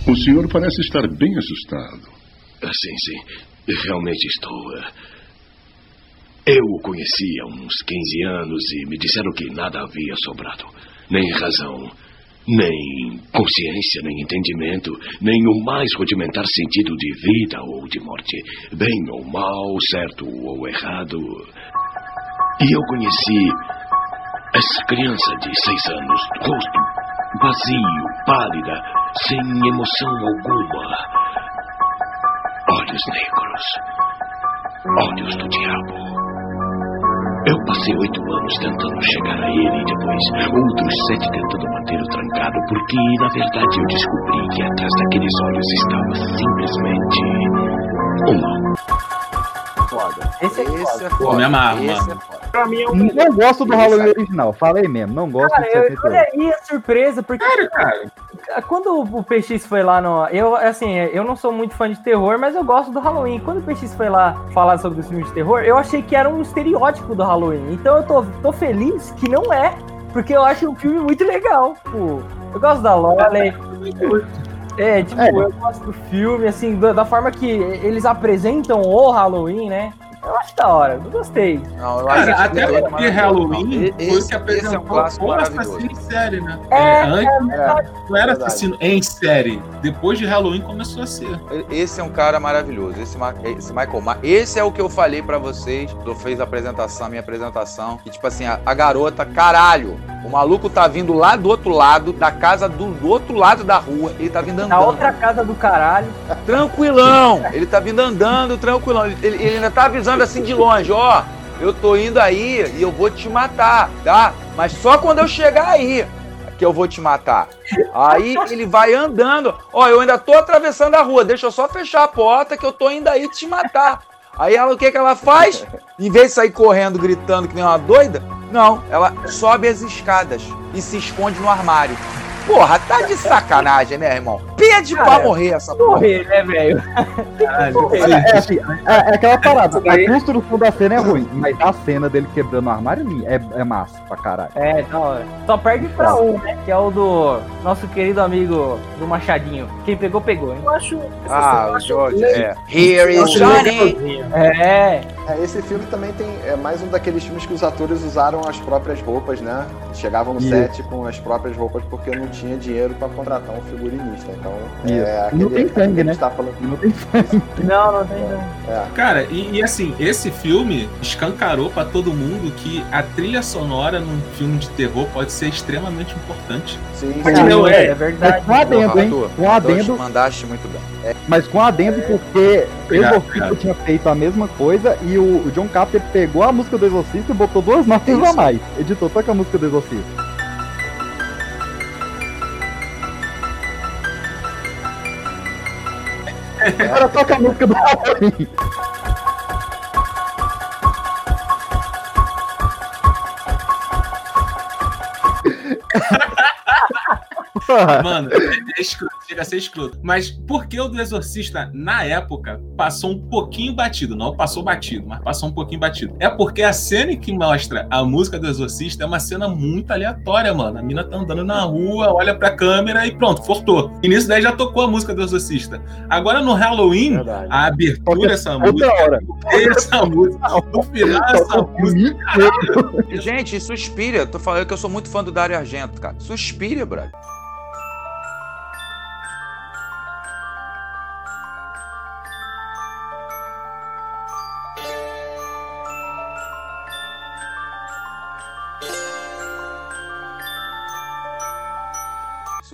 O senhor parece estar bem assustado. Ah, Sim, sim. Realmente estou. eh, Eu o conheci há uns 15 anos e me disseram que nada havia sobrado. Nem razão, nem consciência, nem entendimento, nem o mais rudimentar sentido de vida ou de morte. Bem ou mal, certo ou errado. E eu conheci essa criança de seis anos, rosto vazio, pálida, sem emoção alguma. Olhos negros. Olhos do diabo. Eu passei oito anos tentando chegar a ele e depois outros sete tentando mantê-lo trancado, porque na verdade eu descobri que atrás daqueles olhos estava simplesmente um mal. Foda. Esse é Esse é Pô, foda. me amarro, Esse mano. é foda. Pra mim é um Não gosto do Halloween original, falei mesmo, não gosto Cara, do eu, 78. olha aí a surpresa, porque quando o PX foi lá no. Eu, assim, eu não sou muito fã de terror, mas eu gosto do Halloween. Quando o PX foi lá falar sobre os filmes de terror, eu achei que era um estereótipo do Halloween. Então eu tô, tô feliz que não é, porque eu acho um filme muito legal. Tipo, eu gosto da Lolly. É, tipo, eu gosto do filme, assim, da, da forma que eles apresentam o Halloween, né? Eu acho da hora, eu gostei. Não, eu Cara, até é porque maravilhoso. Halloween foi o Esse- que é um apresentou o maravilhoso. assassino em série, né? É, antes, é não era verdade. assassino em série. Depois de Halloween começou a ser. Esse é um cara maravilhoso. Esse, esse Michael Esse é o que eu falei pra vocês. Eu fiz a apresentação, a minha apresentação. Que tipo assim, a, a garota, caralho. O maluco tá vindo lá do outro lado, da casa do, do outro lado da rua. Ele tá vindo andando. Na outra casa do caralho. Tranquilão. Ele tá vindo andando, tranquilão. Ele, ele- ele ainda tá avisando assim de longe, ó. Eu tô indo aí e eu vou te matar, tá? Mas só quando eu chegar aí que eu vou te matar. Aí ele vai andando. Ó, eu ainda tô atravessando a rua. Deixa eu só fechar a porta que eu tô indo aí te matar. Aí ela, o que que ela faz? Em vez de sair correndo, gritando que nem uma doida, não, ela sobe as escadas e se esconde no armário. Porra, tá de sacanagem, né, irmão? Pede pra Cara, morrer essa porra. Morrer, né, velho? É, é assim, é, é aquela parada. A construção da cena é ruim, mas a cena dele quebrando o armário é, é massa pra caralho. É, da hora. Só perde pra um, né? Que é o do nosso querido amigo do Machadinho. Quem pegou, pegou, hein? Eu acho. Ah, o George, é. Here is Johnny. É. É, esse filme também tem é mais um daqueles filmes que os atores usaram as próprias roupas, né? Chegavam no set com as próprias roupas porque não tinha dinheiro pra contratar um figurinista. Então, Isso. é Não tem aquele sangue, que a né? gente tá falando. Não tem sangue. <laughs> Não, não tem não. É. Cara, e, e assim, esse filme escancarou pra todo mundo que a trilha sonora num filme de terror pode ser extremamente importante. Sim, Mas não é. É verdade. Mas com adendo, hein? Arthur, Com adendo, mandaste muito bem. mas com adendo porque o Exorcista tinha feito a mesma coisa e o, o John Carpenter pegou a música do Exorcista e botou duas notas Isso. a mais. Editou, toca a música do Exorcista. Agora toca a música do Halloween. Porra. <laughs> Mano, é escroto, chega a ser escroto. Mas por que o do Exorcista, na época, passou um pouquinho batido? Não passou batido, mas passou um pouquinho batido. É porque a cena que mostra a música do Exorcista é uma cena muito aleatória, mano. A mina tá andando na rua, olha pra câmera e pronto, cortou. E nisso daí já tocou a música do Exorcista. Agora no Halloween, Verdade. a abertura dessa Outra música, hora. <laughs> essa música, no final essa música. Gente, Suspira, eu tô falando que eu sou muito fã do Dario Argento, cara. Suspira, brother.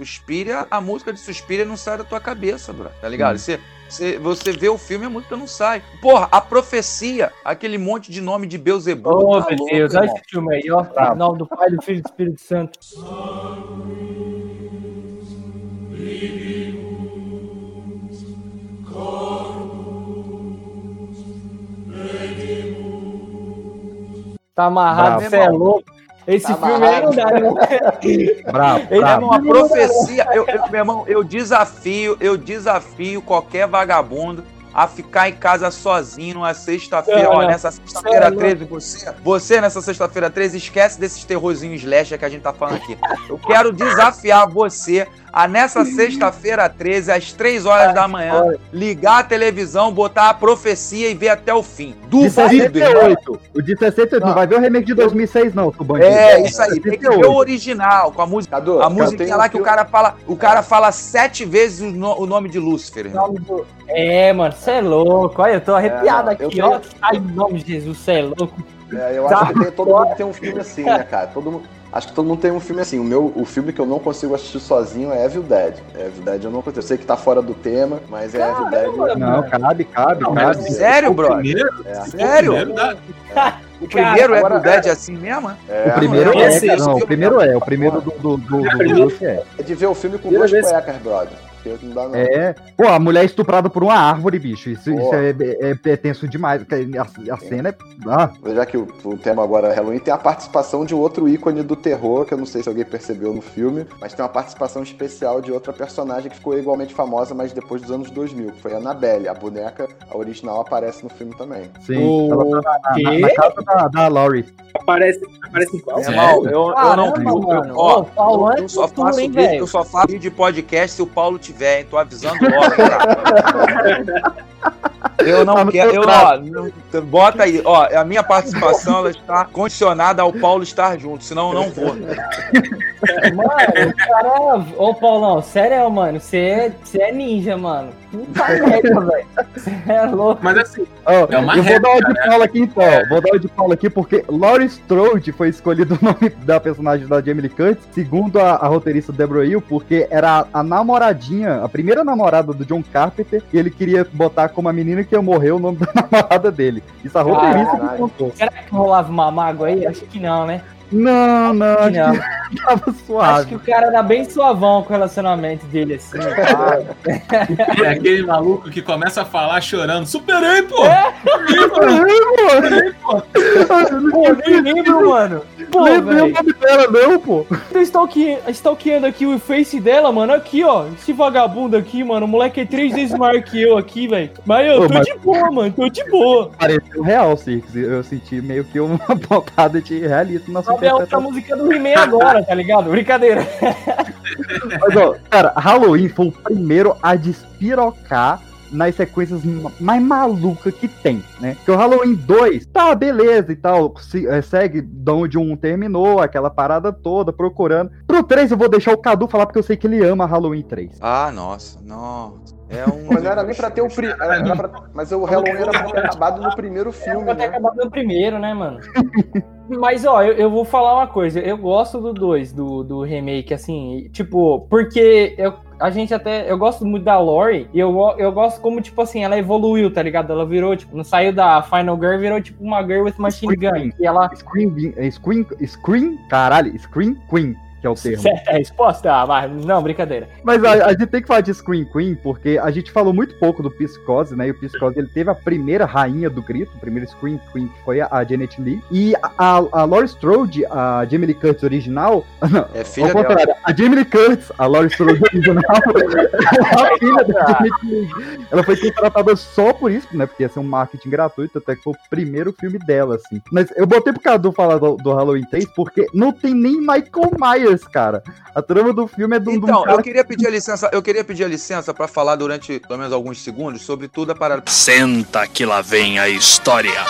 Suspira, a música de Suspira não sai da tua cabeça, bro. Tá ligado? Você, você, você vê o filme e a música não sai. Porra, a profecia, aquele monte de nome de Beuzebu. Ô, tá meu Deus, olha esse filme aí, ó. Em nome do Pai, do Filho e do Espírito Santo. Tá amarrado, você é louco. Esse Tá filme aí não dá, né? <laughs> Bravo, Ele é bravo. Uma profecia. Eu, eu- meu irmão, eu desafio, eu desafio qualquer vagabundo a ficar em casa sozinho numa sexta-feira. Ó, nessa sexta-feira Cê é 13, você, você nessa sexta-feira 13, esquece desses terrorzinhos slasher que a gente tá falando aqui. Eu quero desafiar você a nessa sexta-feira 13, às 3 horas da manhã, ligar a televisão, botar a profecia e ver até o fim. De Duvido, irmão. 68. O de 68. Não vai ver o remake de 2006, não, tu bandido. É, isso aí. Tem que ver o 68. original, com a música. Cadu, A musiquinha tenho lá que o cara fala, o cara fala sete vezes o, no- o nome de Lúcifer. irmão. Do- É, mano, você é louco. Olha, eu tô arrepiado É, aqui, ó. Ai, em nome de Jesus, você é louco. É, eu Tá acho que tem- todo mundo tem um filme assim, né, cara? Todo mundo, acho que todo mundo tem um filme assim. O meu, o filme que eu não consigo assistir sozinho é Evil Dead. Evil Dead eu não consigo. Eu sei que tá fora do tema, mas é Evil Dead. Não, cabe, cabe, Não, cabe. Sério, o brother? primeiro, É. Sério? o primeiro é do Dead assim mesmo? é? É, O primeiro é, cara, não, o primeiro é, o primeiro do do do, do, do é. é de ver o filme com duas cuecas, brother. Porque não dá não. É, pô, a mulher estuprada por uma árvore, bicho. Isso, isso é, é- é tenso demais. A, a cena é. Ah, Já que o, o tema agora é Halloween, tem a participação de outro ícone do terror, que eu não sei se alguém percebeu no filme, mas tem uma participação especial de outra personagem que ficou igualmente famosa, mas depois dos anos 2000, que foi a Annabelle. A boneca, a original, aparece no filme também. sim. Ela tá na, na, na casa da, da Laurie. Aparece, aparece igual. Meu irmão, eu, eu não eu- eu- Paulo, eu, eu só faço eu só faço de podcast se o Paulo tiver, hein? Tô avisando logo, cara. <laughs> Eu não Tá quero, eu, ó, não- bota aí, ó, a minha participação ela está condicionada ao Paulo estar junto, senão eu não vou. Mano, o cara. Ô, Paulão, sério, mano. Você é, você é ninja, mano. Puta <laughs> merda, velho. Você é louco. Mas assim, Ó, É uma eu vou dar o de Paula aqui então. Vou dar o de Paula aqui porque Laurie Strode foi escolhido <laughs> o nome da personagem da Jamie Lee Curtis, segundo a, a roteirista Deborah Hill, porque era a namoradinha, a primeira namorada do John Carpenter, e ele queria botar como a menina que ia morrer o nome da <laughs> namorada dele. Isso a roteirista que contou. Será que rolava uma mágoa aí? Acho que não, né? Não, não, acho Não. que <laughs> tava Acho suave. que o cara era bem suavão com o relacionamento dele, assim. <laughs> é aquele maluco que começa a falar chorando. Superei, pô! Pô, nem lembro, mano. Pô, Lembrei o nome dela, não, pô. Tô stalkeando, stalkeando aqui o face dela, mano. Aqui, ó. Esse vagabundo aqui, mano. O moleque é três vezes maior que eu aqui, velho. Mas eu Ô, tô mas- de boa, mano. Tô de boa. Pareceu real, Cirques. Eu senti meio que uma <laughs> pontada de realismo na sua A outra música do He-Man agora, tá ligado? Brincadeira. <laughs> Mas, ó, cara, Halloween foi o primeiro a despirocar nas sequências ma- mais malucas que tem, né? Porque o Halloween 2, tá, beleza e tal, se- eh, segue de onde um terminou, aquela parada toda, procurando. Pro 3 eu vou deixar o Cadu falar porque eu sei que ele ama Halloween 3. Ah, nossa, nossa. É um. <laughs> Mas não era nem pra ter o pri... era- era pra- Mas o Halloween era pra ter acabado no primeiro filme, Pra ter né? acabado no primeiro, né, mano? <laughs> Mas, ó, eu, eu vou falar uma coisa. Eu gosto do 2, do, do remake, assim, tipo, porque eu, a gente até. Eu gosto muito da Lori e eu, eu gosto como, tipo assim, ela evoluiu, tá ligado? Ela virou, tipo, não saiu da Final Girl, virou, tipo, uma Girl with Machine Gun. E ela. Scream, eh, Scream, Scream, caralho, Scream Queen, que é o termo. Certa resposta? Ah, mas não, brincadeira. Mas a, a gente tem que falar de Scream Queen, porque a gente falou muito pouco do Psicose, né? E o Psicose ele teve a primeira rainha do grito, o primeiro Scream Queen, que foi a, a Janet Lee. E a, a, a Laurie Strode, a Jamie Lee Curtis original. <laughs> Não, É filha ao contrário, dela. a Jamie Lee Curtis, a Laurie Strode original, <laughs> a filha da Janet Lee. Ela foi contratada só por isso, né? Porque ia ser um marketing gratuito, até que foi o primeiro filme dela, assim. Mas eu botei pro Cadu falar do, do Halloween 3, porque não tem nem Michael Myers, cara. A trama do filme é do, Então, cara eu queria pedir a licença, eu queria pedir a licença pra falar durante pelo menos alguns segundos sobre tudo a parada. Senta que lá vem a história.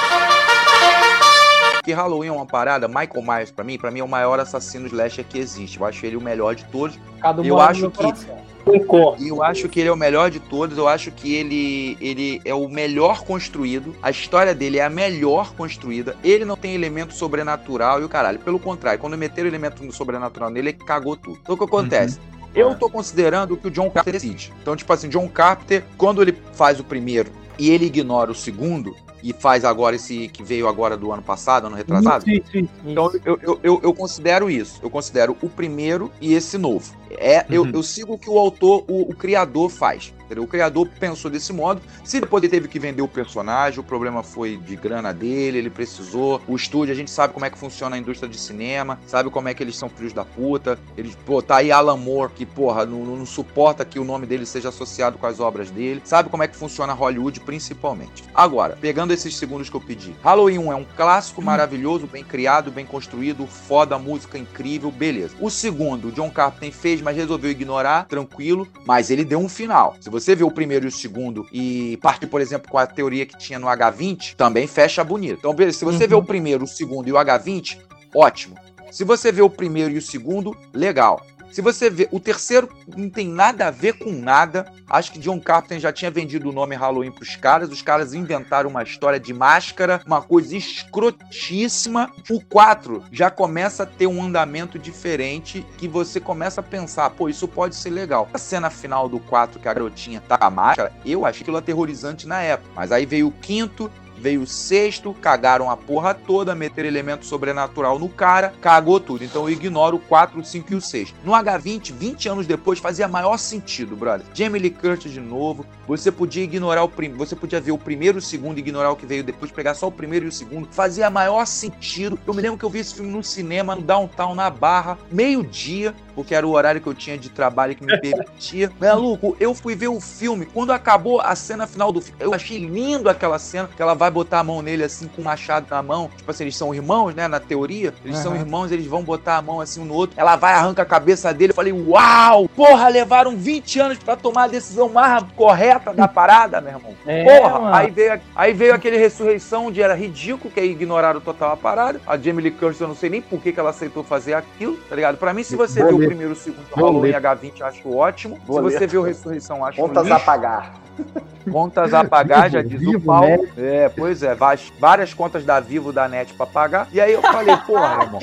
Que Halloween é uma parada, Michael Myers pra mim, pra mim é o maior assassino slasher que existe. Eu acho ele o melhor de todos. Cada Eu acho que coração. Concordo. E eu acho que ele é o melhor de todos. Eu acho que ele, ele é o melhor construído. A história dele é a melhor construída. Ele não tem elemento sobrenatural e o caralho. Pelo contrário, quando meteram elemento sobrenatural nele, ele cagou tudo. Então o que acontece? Eu tô considerando que o John Carpenter decide. Então, tipo assim, John Carpenter, quando ele faz o primeiro e ele ignora o segundo, e faz agora esse que veio agora do ano passado, ano retrasado. Isso, isso, isso. Então eu, eu, eu, eu considero isso. Eu considero o primeiro e esse novo. É, eu, eu sigo o que o autor, o, o criador faz. Entendeu? O criador pensou desse modo. Se depois ele teve que vender o personagem, o problema foi de grana dele, ele precisou. O estúdio, a gente sabe como é que funciona a indústria de cinema, sabe como é que eles são filhos da puta. Eles, pô, tá aí Alan Moore, que, porra, não, não suporta que o nome dele seja associado com as obras dele. Sabe como é que funciona Hollywood, principalmente. Agora, pegando esses segundos que eu pedi. Halloween 1 é um clássico maravilhoso, bem criado, bem construído, foda, música incrível, beleza. O segundo, o John Carpenter fez, mas resolveu ignorar, tranquilo, mas ele deu um final. Se você vê o primeiro e o segundo e partir, por exemplo, com a teoria que tinha no H20, também fecha bonito. Então, beleza, se você vê o primeiro, o segundo e o H20, ótimo. Se você vê o primeiro e o segundo, legal. Se você vê o terceiro, não tem nada a ver com nada. Acho que John Carpenter já tinha vendido o nome Halloween pros caras. Os caras inventaram uma história de máscara, uma coisa escrotíssima. O 4 já começa a ter um andamento diferente que você começa a pensar, pô, isso pode ser legal. A cena final do 4 que a garotinha tá com a máscara, eu achei aquilo aterrorizante na época. Mas aí veio o quinto, Veio o sexto, cagaram a porra toda, meteram elemento sobrenatural no cara, cagou tudo. Então eu ignoro o 4, o 5 e o 6. No H20, 20 anos depois, fazia maior sentido, brother. Jamie Lee Curtis de novo. Você podia ignorar o primeiro. Você podia ver o primeiro o segundo, ignorar o que veio depois, pegar só o primeiro e o segundo. Fazia maior sentido. Eu me lembro que eu vi esse filme no cinema, no Downtown, na Barra, meio-dia, porque era o horário que eu tinha de trabalho que me permitia. <laughs> Maluco, eu fui ver o filme. Quando acabou a cena final do filme, eu achei lindo aquela cena que ela vai botar a mão nele assim com o machado na mão. Tipo assim, eles são irmãos, né? Na teoria. Eles são Aham. irmãos, eles vão botar a mão assim um no outro. Ela vai, arranca a cabeça dele. Eu falei, uau! Porra, levaram 20 anos pra tomar a decisão mais correta da parada, meu irmão. É, Porra! mano. Aí veio, aí veio aquele ressurreição onde era ridículo, que aí ignoraram total a parada. A Jamie Lee Curtis, eu não sei nem por que, que ela aceitou fazer aquilo, tá ligado? Pra mim, se você vê o. primeiro o segundo Halloween ler. H20, acho ótimo. Vou se você ler. vê o ressurreição, acho Contas lixo. a pagar. Contas a pagar, já diz Vivo, o Paulo. né? É, pois é, várias, várias contas da Vivo, da NET pra pagar. E aí eu falei, porra, irmão.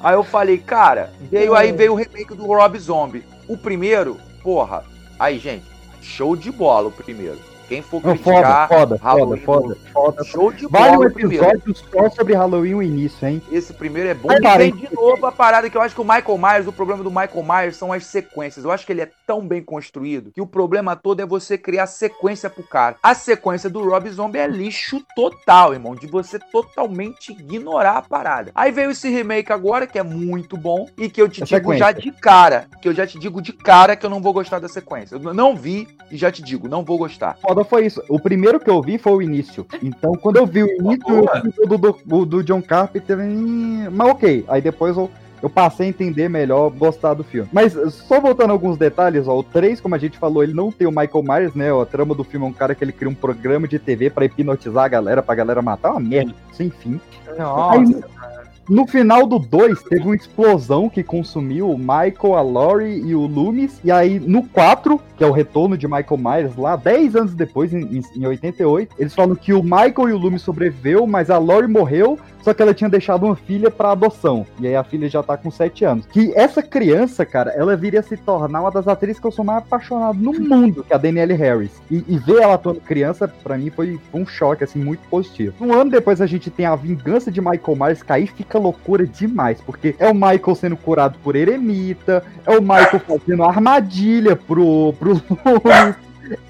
Aí eu falei, cara, veio aí veio o remake do Rob Zombie. O primeiro, porra, aí, gente, show de bola o primeiro. Quem for Não, criticar foda, foda, foda, Halloween foda, foda. Show de Vale um bola o primeiro. episódio só sobre Halloween o início, hein? Esse primeiro é bom. Vai, E vem de novo a parada que eu acho que o Michael Myers, o problema do Michael Myers são as sequências. Eu acho que ele é tão bem construído que o problema todo é você criar sequência pro cara. A sequência do Rob Zombie é lixo total, irmão, de você totalmente ignorar a parada. Aí veio esse remake agora, que é muito bom, e que eu te A digo sequência. já de cara, que eu já te digo de cara que eu não vou gostar da sequência. Eu não vi e já te digo, não vou gostar. Foda foi isso. O primeiro que eu vi foi o início. Então, quando eu vi o início, eu vi o do, do, do John Carpenter, mas ok. Aí depois eu, eu passei a entender melhor, gostar do filme. Mas só voltando a alguns detalhes, ó, o 3, como a gente falou, ele não tem o Michael Myers, né? ó, A trama do filme é um cara que ele cria um programa de TV pra hipnotizar a galera, pra galera matar. Uma merda, sem fim. Nossa, Aí, no final do 2, teve uma explosão que consumiu o Michael, a Laurie e o Loomis. E aí, no 4, que é o retorno de Michael Myers, lá 10 anos depois, em, em- em 88, eles falam que o Michael e o Loomis sobreviveu, mas a Laurie morreu, só que ela tinha deixado uma filha pra adoção. E aí a filha já tá com 7 anos. Que essa criança, cara, ela viria se tornar uma das atrizes que eu sou mais apaixonado no <laughs> mundo, que é a Danielle Harris. E, e ver ela atuando criança, pra mim, foi um choque, assim, muito positivo. Um ano depois a gente tem a vingança de Michael Myers, que aí fica loucura demais, porque é o Michael sendo curado por eremita, é o Michael <laughs> fazendo armadilha pro, pro Loomis.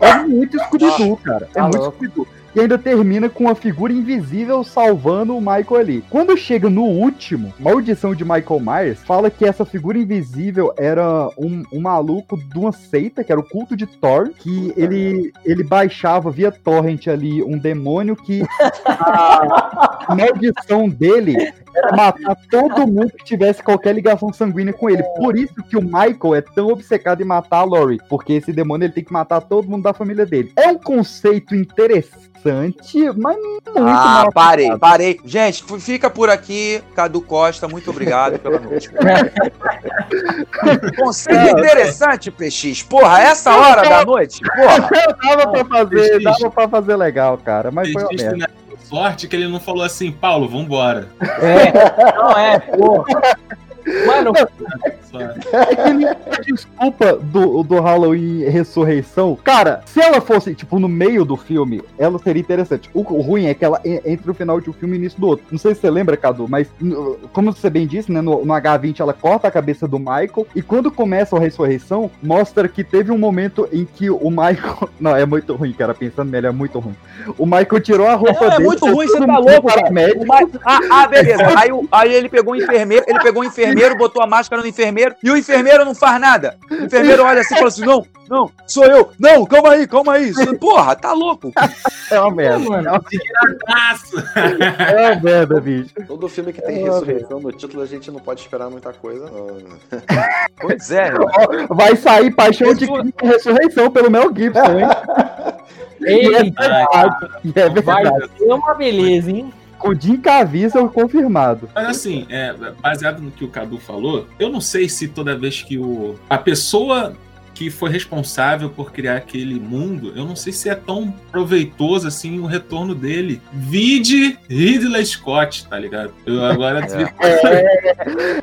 É muito Scooby-Doo, cara. É Tá muito louco. E ainda termina com uma figura invisível salvando o Michael ali. Quando chega no último, Maldição de Michael Myers, fala que essa figura invisível era um, um maluco de uma seita, que era o culto de Thor, que ele, ele baixava via torrent ali um demônio que <laughs> a maldição dele era matar todo mundo que tivesse qualquer ligação sanguínea com ele. Por isso que o Michael é tão obcecado em matar a Laurie, porque esse demônio ele tem que matar todo mundo da família dele. É um conceito interessante, mas muito Ah, mal parei, aplicado. parei. Gente, fica por aqui. Cadu Costa, muito obrigado pela noite. <laughs> Conceito interessante, PX. Porra, essa hora da noite? Porra. <laughs> dava pra fazer, dava pra fazer legal, cara, mas foi uma Sorte que ele não falou assim, Paulo, vambora. É, não é, pô. Mano, <laughs> É que nem a desculpa do, do Halloween Ressurreição. Cara, se ela fosse, tipo, no meio do filme, ela seria interessante. O, o ruim é que ela en- entre o final de um filme e o início do outro. Não sei se você lembra, Cadu, mas como você bem disse, né? No, no H20 ela corta a cabeça do Michael. E quando começa a ressurreição, mostra que teve um momento em que o Michael. <laughs> Não, é muito ruim, cara. Pensando nele, é muito ruim. O Michael tirou a roupa Não, é dele. muito ruim, você tá louco, cara. Ma- Ah, ah, beleza. Aí, aí ele pegou o enfermeiro, ele pegou o enfermeiro, <laughs> botou a máscara no enfermeiro, e o enfermeiro não faz nada. O enfermeiro olha assim e fala assim: não, não, sou eu. Não, calma aí, calma aí. Porra, tá louco. É uma merda. mano. É uma merda, bicho. Todo filme que tem É, ressurreição no título, a gente não pode esperar muita coisa, não. <laughs> Pois é. Ó, Vai sair Paixão de Cristo e Ressurreição pelo Mel Gibson, hein? E é Eita, verdade. É vai ser uma beleza, hein? Jim Caviezel confirmado. Mas assim, é, baseado no que o Cadu falou, eu não sei se toda vez que o, a pessoa que foi responsável por criar aquele mundo, eu não sei se é tão proveitoso assim o retorno dele. Vide Ridley Scott, tá ligado? Eu agora <laughs>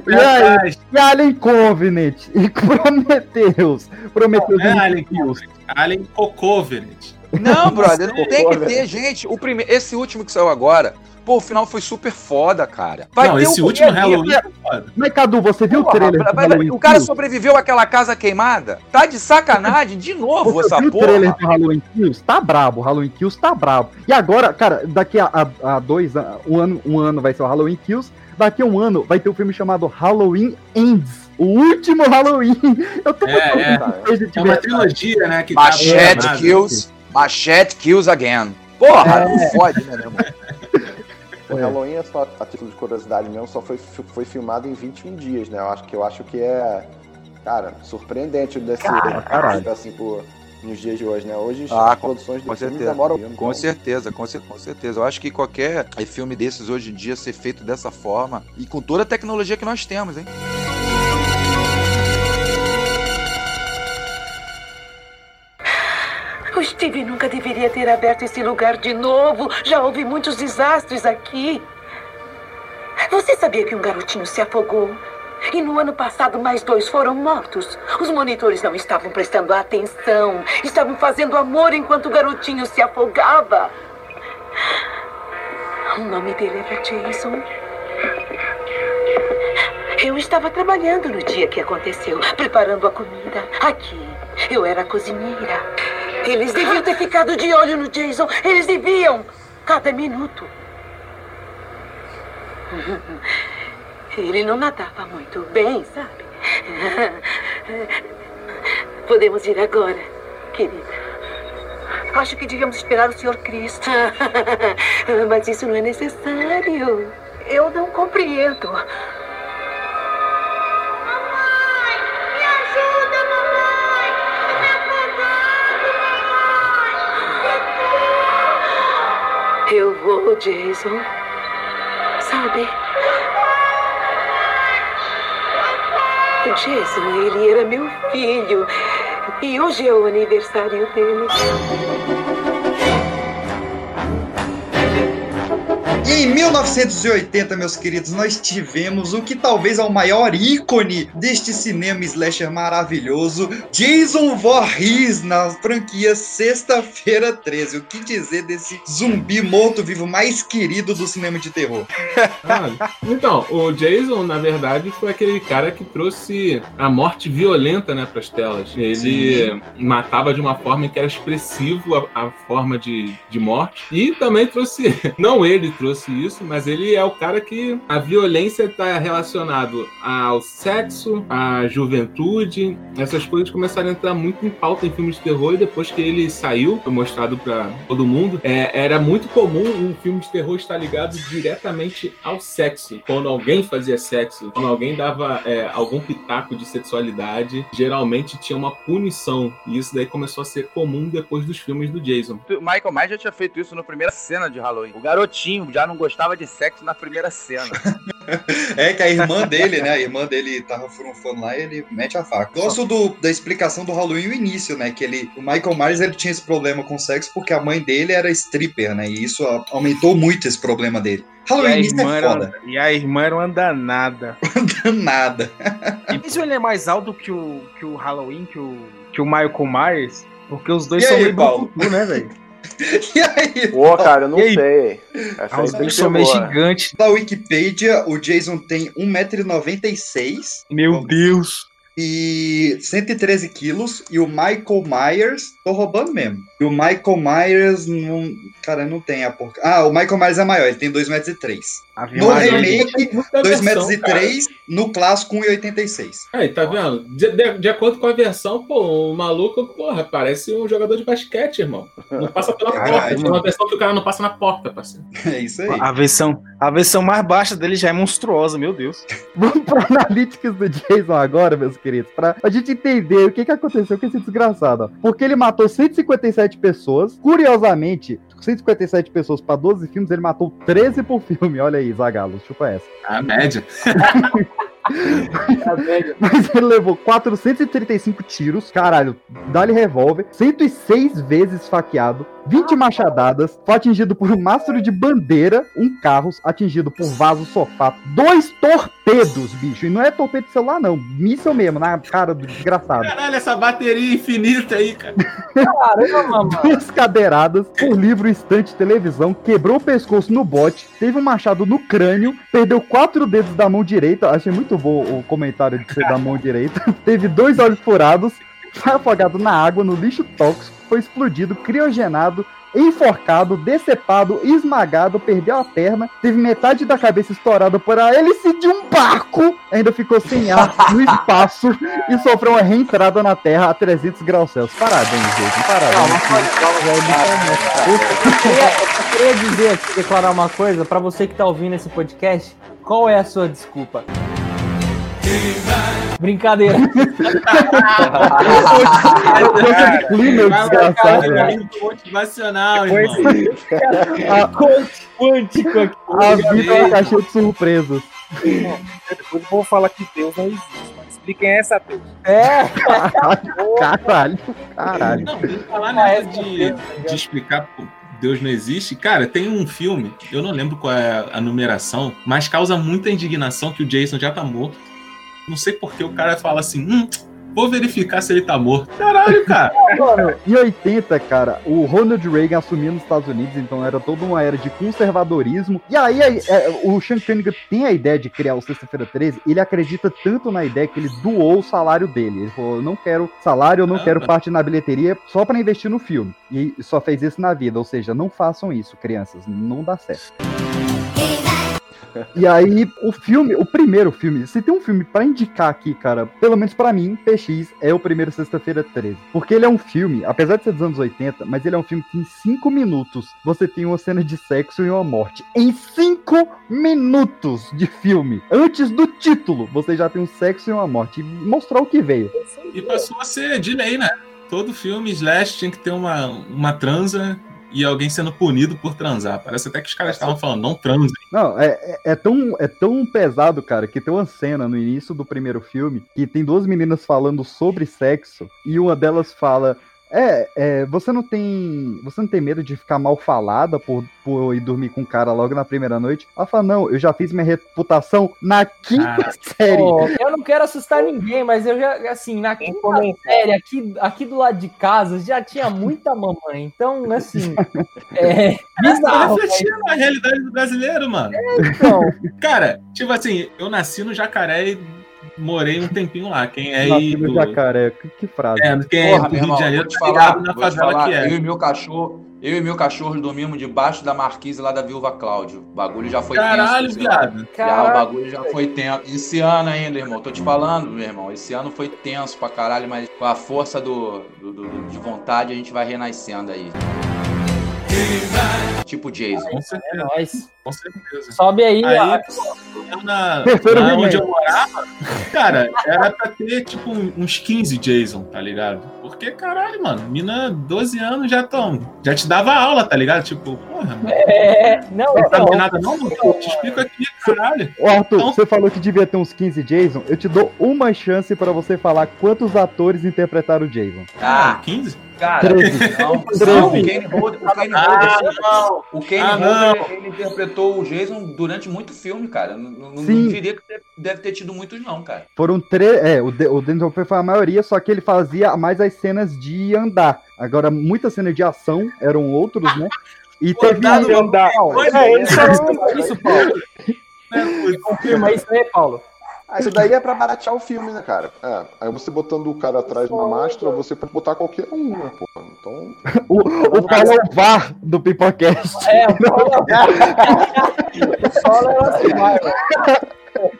E aí, e Alien Covenant, e Prometheus. Prometheus É, e Alien Covenant. Alien Covenant. Não, brother, não tem que ter, gente. O prime... Esse último que saiu agora, pô, o final foi super foda, cara. Vai não, ter esse o último a. Halloween foi foda. Mas, Cadu, você viu o Porra, trailer vai- vai- Halloween o cara sobreviveu àquela casa queimada? Tá de sacanagem de novo Você essa viu o porra. trailer do Halloween Kills? Tá brabo, o Halloween Kills tá brabo. E agora, cara, daqui a, a- a dois anos, um ano, um ano vai ser o Halloween Kills, daqui a um ano vai ter um filme chamado Halloween Ends. O último Halloween. <laughs> Eu tô É, é. muito É uma trilogia, né? Que tá Machete programada. kills, machete kills again. Porra, não fode, né, meu irmão? O Halloween é só a título de curiosidade mesmo, só foi, foi filmado em 21 dias, né? Eu acho que eu acho que é, cara, surpreendente desse Cara, caralho. assim por nos dias de hoje, né? Hoje Ah, as produções Com do filme demoram Com certeza, com, com certeza. Eu acho que qualquer filme desses hoje em dia ser feito dessa forma e com toda a tecnologia que nós temos, hein? O Steve nunca deveria ter aberto esse lugar de novo. Já houve muitos desastres aqui. Você sabia que um garotinho se afogou? E no ano passado, mais dois foram mortos. Os monitores não estavam prestando atenção. Estavam fazendo amor enquanto o garotinho se afogava. O nome dele era Jason. Eu estava trabalhando no dia que aconteceu, preparando a comida. Aqui, eu era cozinheira. Eles deviam ter ficado de olho no Jason. Eles deviam. Cada minuto. Ele não nadava muito bem, sabe? Podemos ir agora, querida. Acho que devíamos esperar o Sr. Cristo. Mas isso não é necessário. Eu não compreendo. Eu vou, Jason. Sabe? Jason, ele era meu filho. E hoje é o aniversário dele. Em 1980, meus queridos, nós tivemos o que talvez é o maior ícone deste cinema slasher maravilhoso, Jason Voorhees na franquia Sexta-feira 13. O que dizer desse zumbi morto-vivo mais querido do cinema de terror? Ah, então, o Jason, na verdade, foi aquele cara que trouxe a morte violenta né, para as telas. Ele Sim. matava de uma forma que era expressivo a, a forma de, de morte. E também trouxe, <laughs> não ele trouxe isso, mas ele é o cara que a violência está relacionado ao sexo, à juventude. Essas coisas começaram a entrar muito em pauta em filmes de terror e depois que ele saiu, foi mostrado para todo mundo, é, era muito comum um filme de terror estar ligado diretamente ao sexo. Quando alguém fazia sexo, quando alguém dava é, algum pitaco de sexualidade, geralmente tinha uma punição. E isso daí começou a ser comum depois dos filmes do Jason. Michael Myers já tinha feito isso na primeira cena de Halloween. O garotinho já não gostava de sexo na primeira cena. <laughs> É que a irmã dele, né? A irmã dele tava furunfando lá e ele mete a faca. Gosto do, da explicação do Halloween no início, né? Que ele, o Michael Myers ele tinha esse problema com sexo porque a mãe dele era stripper, né? E isso a- aumentou muito esse problema dele. E a, Halloween isso irmã é era, foda. e a irmã era uma danada. <laughs> danada. <laughs> Mas ele é mais alto que o, que o Halloween, que o, que o Michael Myers? Porque os dois E são aí, meio Paulo? brucutu, né, velho? <laughs> E aí? Pô, cara, eu não E aí? sei. Essa Ah, ser meio boa. gigantes. Na Wikipedia, o Jason tem 1,96m. Meu Deus! E 113 quilos. E o Michael Myers, tô roubando mesmo. E o Michael Myers não. Cara, não tem a porca. Ah, o Michael Myers é maior, ele tem 2,03m. Ave No Maria. remake, Muita 2,03m. versão, No clássico, 1,86m. Aí, tá vendo? De, de- de acordo com a versão, pô, o maluco, porra, parece um jogador de basquete, irmão. Não passa pela Caralho, porta. Tem uma mano. versão que o cara não passa na porta, parceiro. <laughs> É isso aí. A versão, a versão mais baixa dele já é monstruosa, meu Deus. <laughs> Vamos pro Analytics do Jason agora, meus queridos, pra a gente entender o que, que aconteceu com esse desgraçado. ó. Porque ele matou 157 pessoas. Curiosamente, 157 pessoas pra 12 filmes, ele matou 13 por filme. Olha aí, Zagalo, chupa essa. A média. <laughs> <laughs> Mas ele levou 435 tiros, caralho, dá-lhe revólver, 106 vezes esfaqueado, 20 machadadas, foi atingido por um mastro de bandeira, um carro, atingido por vaso sofá, dois torpedos, bicho, e não é torpedo de celular não, míssel mesmo, na cara do desgraçado. Caralho, essa bateria infinita aí, cara. Caramba, mano. Duas cadeiradas, um livro, estante, televisão, quebrou o pescoço no bote, teve um machado no crânio, perdeu quatro dedos da mão direita, achei muito bom o comentário de ser da mão direita, <laughs> teve dois olhos furados, foi afogado na água, no lixo tóxico, foi explodido, criogenado, enforcado, decepado, esmagado, perdeu a perna, teve metade da cabeça estourada por a hélice de um barco, ainda ficou sem ar <laughs> no espaço e sofreu uma reentrada na Terra a 300 graus Celsius. Parabéns, gente, parabéns. Eu queria, eu queria dizer aqui, declarar uma coisa pra você que tá ouvindo esse podcast. Qual é a sua desculpa? Brincadeira. <laughs> Clima, desgraçado. quântico aqui. a vida é uma caixinha de surpresas. Depois eu vou falar que Deus não existe, mas expliquem essa Deus. É! <laughs> Caralho, caralho. Não, tem que falar de, de explicar Deus não existe. Cara, tem um filme, eu não lembro qual é a numeração, mas causa muita indignação que o Jason já tá morto. Não sei por que o cara fala assim, hum, vou verificar se ele tá morto. Caralho, cara. <laughs> Mano, em 80, cara, o Ronald Reagan assumiu nos Estados Unidos, então era toda uma era de conservadorismo. E aí, aí, é, o Sean Cunningham tem a ideia de criar o Sexta-feira 13, ele acredita tanto na ideia que ele doou o salário dele. Ele falou: eu não quero salário, eu não quero parte na bilheteria só pra investir no filme. E só fez isso na vida, ou seja, não façam isso, crianças, não dá certo. E aí, o filme, o primeiro filme, se tem um filme pra indicar aqui, cara, pelo menos pra mim, PX é o primeiro Sexta-feira 13. Porque ele é um filme, apesar de ser dos anos 80, mas ele é um filme que em 5 minutos você tem uma cena de sexo e uma morte. Em 5 minutos de filme, antes do título, você já tem um sexo e uma morte. E mostrar o que veio. E passou a ser de lei, né? Todo filme slash tinha que ter uma, uma transa e alguém sendo punido por transar. Parece até que os caras estavam falando, não transem. Não, é, é, é tão, é tão pesado, cara, que tem uma cena no início do primeiro filme que tem duas meninas falando sobre sexo e uma delas fala. É, é, você não tem. Você não tem medo de ficar mal falada por, por ir dormir com um cara logo na primeira noite? Ela fala, não, eu já fiz minha reputação na quinta série. Pô, eu não quero assustar ninguém, mas eu já, assim, na quinta série, aqui, aqui do lado de casa, já tinha muita mamãe. Então, assim, <laughs> é <laughs> bizarro. Tá refletindo a realidade do brasileiro, mano. então. Cara, tipo assim, eu nasci no Jacaré e morei um tempinho lá. Quem é aí do... jacaré, que, que frase. É, quem Porra, é do meu Rio irmão, de Janeiro vou te tá falar, ligado na favela falar, que é. eu e meu cachorro, eu e meu cachorro dormimos debaixo da marquise lá da Viúva Cláudio. O bagulho já foi Caralho, tenso. viado. Caralho. o bagulho já foi tenso. Esse ano ainda, irmão, tô te falando, meu irmão, esse ano foi tenso pra caralho, mas com a força do, do- do- de vontade a gente vai renascendo aí. Tipo Jason. Com certeza. É nóis. Com certeza. Sobe aí, Aí, eu na, Terceiro remake. onde eu morava, cara, era pra ter tipo uns 15 Jason, tá ligado? Porque, caralho, mano, mina 12 anos já tão. Já te dava aula, tá ligado? Tipo, porra, mano. É, não, Não sabe nada, não? Não, Eu te explico aqui, caralho. Ô, Arthur, Então- você falou que devia ter uns 15 Jason. Eu te dou uma chance pra você falar quantos atores interpretaram o Jason. Ah, 15? Cara, Treze. não, Treze. não, o Kane Holder, o Kane Ah, Holder, o Kane Ah, Holder, ele interpretou o Jason durante muito filme, cara. Não, não, diria que deve, ter tido muitos, não, cara. Foram três. É, o, De- o Denzel Hopper foi a maioria, só que ele fazia mais as cenas de andar. Agora, muitas cenas de ação eram outros, né? E teve. Andar no- andar. É, ele só não isso, Paulo. Confirma isso aí, Paulo. Ah, isso daí é pra baratear o filme, né, cara? É, aí você botando o cara atrás na máscara, você pode botar qualquer um, né, pô? Então. O, o <laughs> Paulo é o VAR do Pipocast. É, o Paulo <laughs> o Paulo é assim, vai, mano.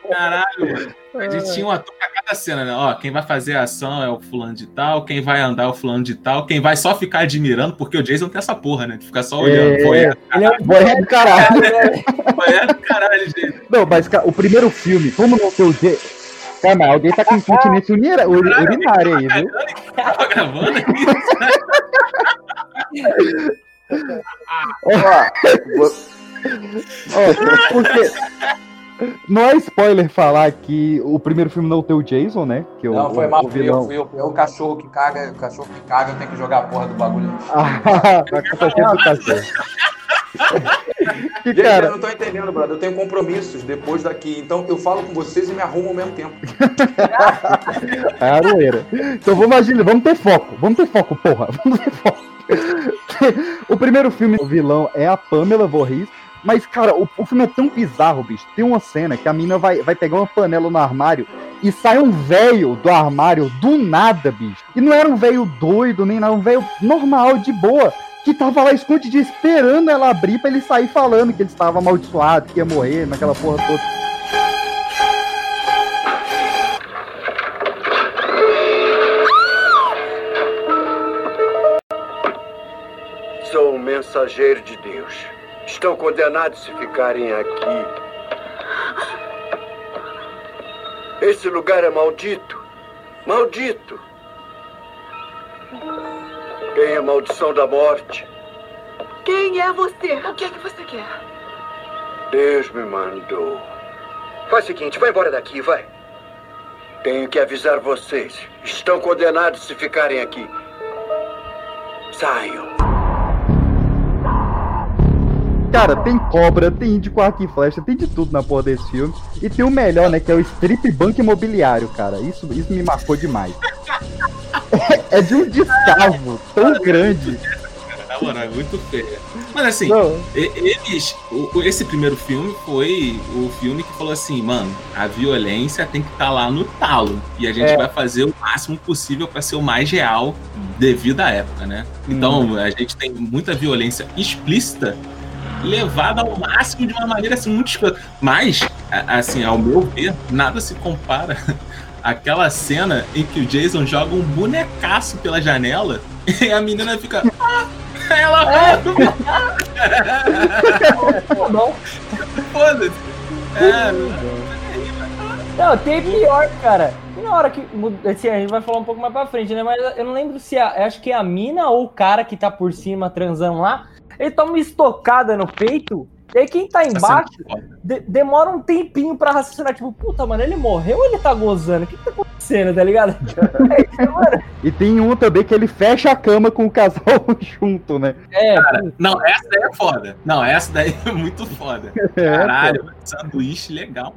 Caralho, mano. A gente tinha um ator pra cada cena, né? Ó, quem vai fazer a ação é o fulano de tal, quem vai andar é o fulano de tal, quem vai só ficar admirando, porque o Jason tem essa porra, né? De ficar só olhando. É, Voyeur. Ele é um do caralho. Voyeur do caralho, gente. Não, mas cara, o primeiro filme, como não ter o G. Calma, alguém tá com incontinência uri- uri- urinária aí, viu? Tava gravando aqui. Ó, vou- <laughs> Ó, porque. Não é spoiler falar que o primeiro filme não tem o Jason, né? Que o, Não, foi o- mal, o vilão. fui eu, fui eu, o cachorro que caga, o cachorro que caga, eu tenho que jogar a porra do bagulho no chão. <laughs> Ah. Que Gente, cara, eu não tô entendendo, brother. Eu tenho compromissos depois daqui. Então eu falo com vocês e me arrumo ao mesmo tempo. <laughs> é aroeira. Então vamos agir, vamos ter foco, vamos ter foco, porra, vamos ter foco. <laughs> o primeiro filme, o vilão é a Pamela Voorhees, mas, cara, o, o filme é tão bizarro, bicho. Tem uma cena que a mina vai, vai pegar uma panela no armário e sai um velho do armário do nada, bicho. E não era um velho doido, nem nada, um velho normal, de boa. Que tava lá escondido esperando ela abrir pra ele sair falando que ele estava amaldiçoado, que ia morrer naquela porra toda. Sou um mensageiro de Deus. Estão condenados se ficarem aqui. Esse lugar é maldito. Maldito. Tem a maldição da morte. Quem é você? O que é que você quer? Deus me mandou. Faz o seguinte, vai embora daqui, vai. Tenho que avisar vocês. Estão condenados se ficarem aqui. Saiam. Cara, tem cobra, tem índio com arco e flecha, tem de tudo na porra desse filme. E tem o melhor, né? Que é o strip banco imobiliário, cara. Isso, isso me marcou demais. É, é de um descaso tão grande. Na moral, é muito feia. Mas assim, Não. eles. o- esse primeiro filme foi o filme que falou assim, mano, a violência tem que estar lá no talo. E a gente É. vai fazer o máximo possível pra ser o mais real devido à época, né? Então, a gente tem muita violência explícita levada ao máximo de uma maneira assim muito escrota. Mas, assim, ao meu ver, nada se compara <laughs> àquela cena em que o Jason joga um bonecaço pela janela <laughs> e a menina fica. "Ah!" Ela Não. Foda-se. É, Não, tem pior, cara. E na hora que. Assim, a gente vai falar um pouco mais pra frente, né? Mas eu não lembro se a, eu acho que é a mina ou o cara que tá por cima transando lá, ele toma uma estocada no peito. E aí quem tá embaixo de- demora um tempinho pra raciocinar. Tipo, puta, mano, ele morreu ou ele tá gozando? O que que tá acontecendo, tá ligado? <laughs> E tem um também que ele fecha a cama com o casal <laughs> junto, né? É, Cara, não, essa daí é foda. Não, essa daí é muito foda. <laughs> É, Caralho, sanduíche legal.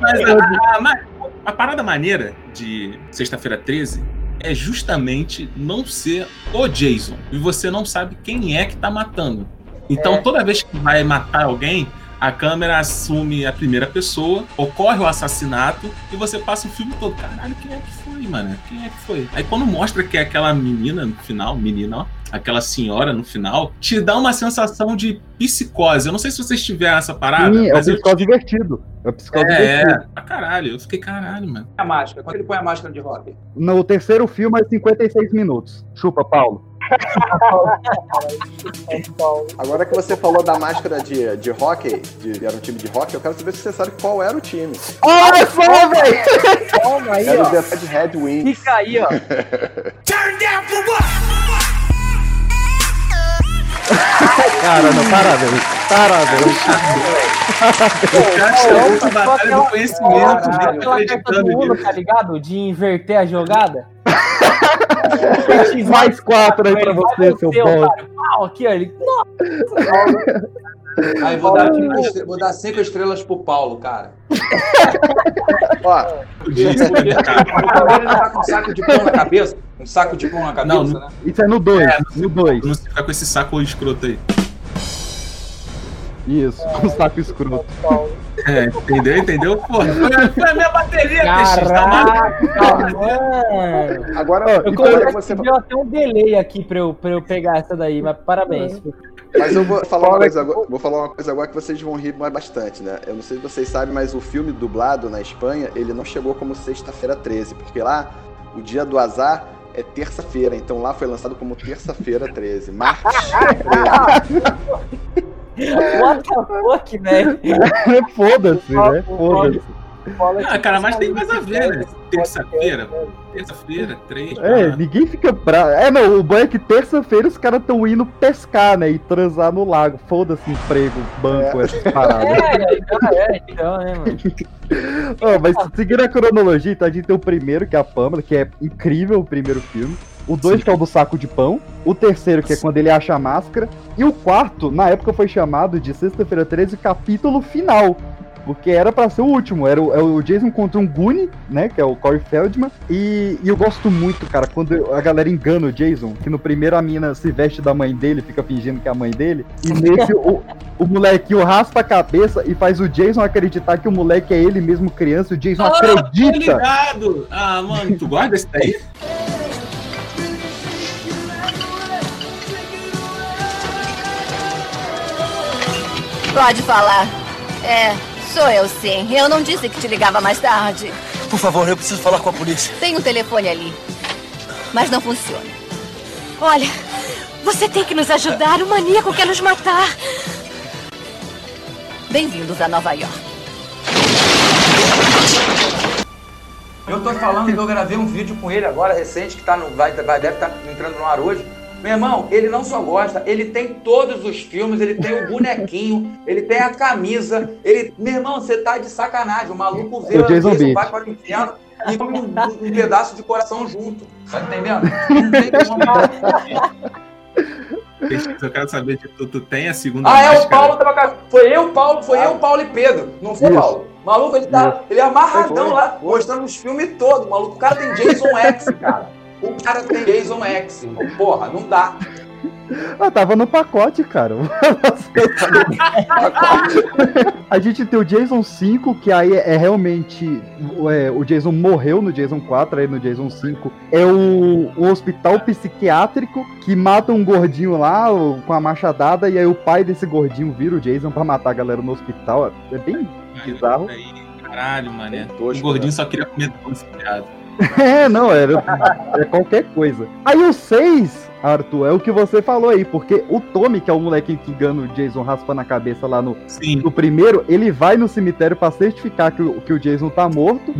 Mas a, a- ma- a parada maneira de Sexta-feira 13 é justamente não ser o Jason. E você não sabe quem é que tá matando. Então, É. toda vez que vai matar alguém, a câmera assume a primeira pessoa, ocorre o assassinato e você passa o filme todo. Caralho, quem é que foi, mano? Quem é que foi? Aí quando mostra que é aquela menina no final, menina, ó, aquela senhora no final, te dá uma sensação de psicose. Eu não sei se vocês tiveram essa parada, Sim, é o psicose invertido. É o psicose é, invertido. é, pra caralho. Eu fiquei caralho, mano. A máscara, quando ele põe a máscara de rock. No terceiro filme é 56 minutos. Chupa, Paulo. <laughs> Agora que você falou da máscara de, de hockey, de, era um time de hockey, eu quero saber se você sabe qual era o time. Olha só, velho! Toma aí, Era o ó. The Red Red Wings. Fica aí, ó. <laughs> Cara, não, parabéns. Parabéns. O cara chamou essa batalha do conhecimento, nem acreditando nisso. tá ligado? De inverter a jogada. Mais quatro aí pra você, seu. Pau, aqui, ó. Ele... Nossa. Aí vou dar, cinco vou dar cinco estrelas pro Paulo, cara. <laughs> Ó, Porque ele tá com um saco de pão na cabeça. Um saco de pão na cabeça, Não, né? Isso é no 2. É, no 2. Não ficar com esse saco escroto aí. Isso, com saco escroto. É, entendeu? Entendeu? Foi, foi a minha bateria, TX, tá? Caraca, mano. agora, Eu então, você deu até um delay aqui pra eu, pra eu pegar essa daí, mas parabéns. Mas eu vou falar, uma coisa agora, vou falar uma coisa agora que vocês vão rir mais bastante, né? Eu não sei se vocês sabem, mas o filme dublado na Espanha, ele não chegou como Sexta-feira 13, porque lá o dia do azar é terça-feira, então lá foi lançado como Terça-feira 13, março 13. <laughs> <laughs> What the fuck, velho? <laughs> Foda-se, né? Foda-se. Ah, cara, mas tem mais a ver, né? Terça-feira, terça-feira, três. É, ah. ninguém fica bravo. É, não, o bom é que terça-feira os caras estão indo pescar, né? E transar no lago. Foda-se emprego, banco, essas paradas. É, então, é, então, né, mano? Ó, mas seguindo a cronologia, então a gente tem o primeiro, que é a Pamela, que é incrível o primeiro filme. O dois, que é o do saco de pão. O terceiro, que é quando ele acha a máscara. E o quarto, na época, foi chamado de Sexta-feira 13, capítulo final. Porque era pra ser o último. Era o, é o Jason contra um Goonie, né? Que é o Corey Feldman. E, e eu gosto muito, cara, quando a galera engana o Jason. Que no primeiro a mina se veste da mãe dele, fica fingindo que é a mãe dele. E <laughs> nesse o, o molequinho raspa a cabeça e faz o Jason acreditar que o moleque é ele mesmo criança. O Jason Ah, acredita. ligado! Ah, mano, tu guarda esse daí? <laughs> Pode falar. É, sou eu sim. Eu não disse que te ligava mais tarde. Por favor, eu preciso falar com a polícia. Tem um telefone ali. Mas não funciona. Olha, você tem que nos ajudar. O maníaco quer nos matar. Bem-vindos a Nova York. Eu tô falando que eu gravei um vídeo com ele agora, recente, que tá no, vai, vai, deve estar entrando no ar hoje. Meu irmão, ele não só gosta, ele tem todos os filmes, ele tem o bonequinho, ele tem a camisa, ele... Meu irmão, você tá de sacanagem, o maluco vê O Jason vai para o inferno e come um, um pedaço de coração junto, tá entendendo? Não tem como... Eu quero saber de tu, tu tem a segunda Ah, é o máscara? Paulo tava com a- Foi eu, Paulo, foi eu, Paulo e Pedro. Não foi o Isso. Paulo. O maluco, ele tá. Ele é amarradão Foi. lá, mostrando os filmes todos. Maluco, o cara tem Jason X, cara. O cara tem Jason X, irmão. Porra, não dá. Ah, tava no pacote, cara. <laughs> a gente tem o Jason 5, que aí é realmente. é, o Jason morreu no Jason 4, aí no Jason 5. É o, o hospital psiquiátrico que mata um gordinho lá o- com a machadada, e aí o pai desse gordinho vira o Jason pra matar a galera no hospital. É bem bizarro. Caralho, mano. o gordinho só queria comer doce, viado. <laughs> É, não, era é qualquer coisa. Aí o 6, Arthur, é o que você falou aí, porque o Tommy, que é o moleque que engana o Jason raspando a cabeça lá no, no primeiro, ele vai no cemitério pra certificar que o, que o Jason tá morto.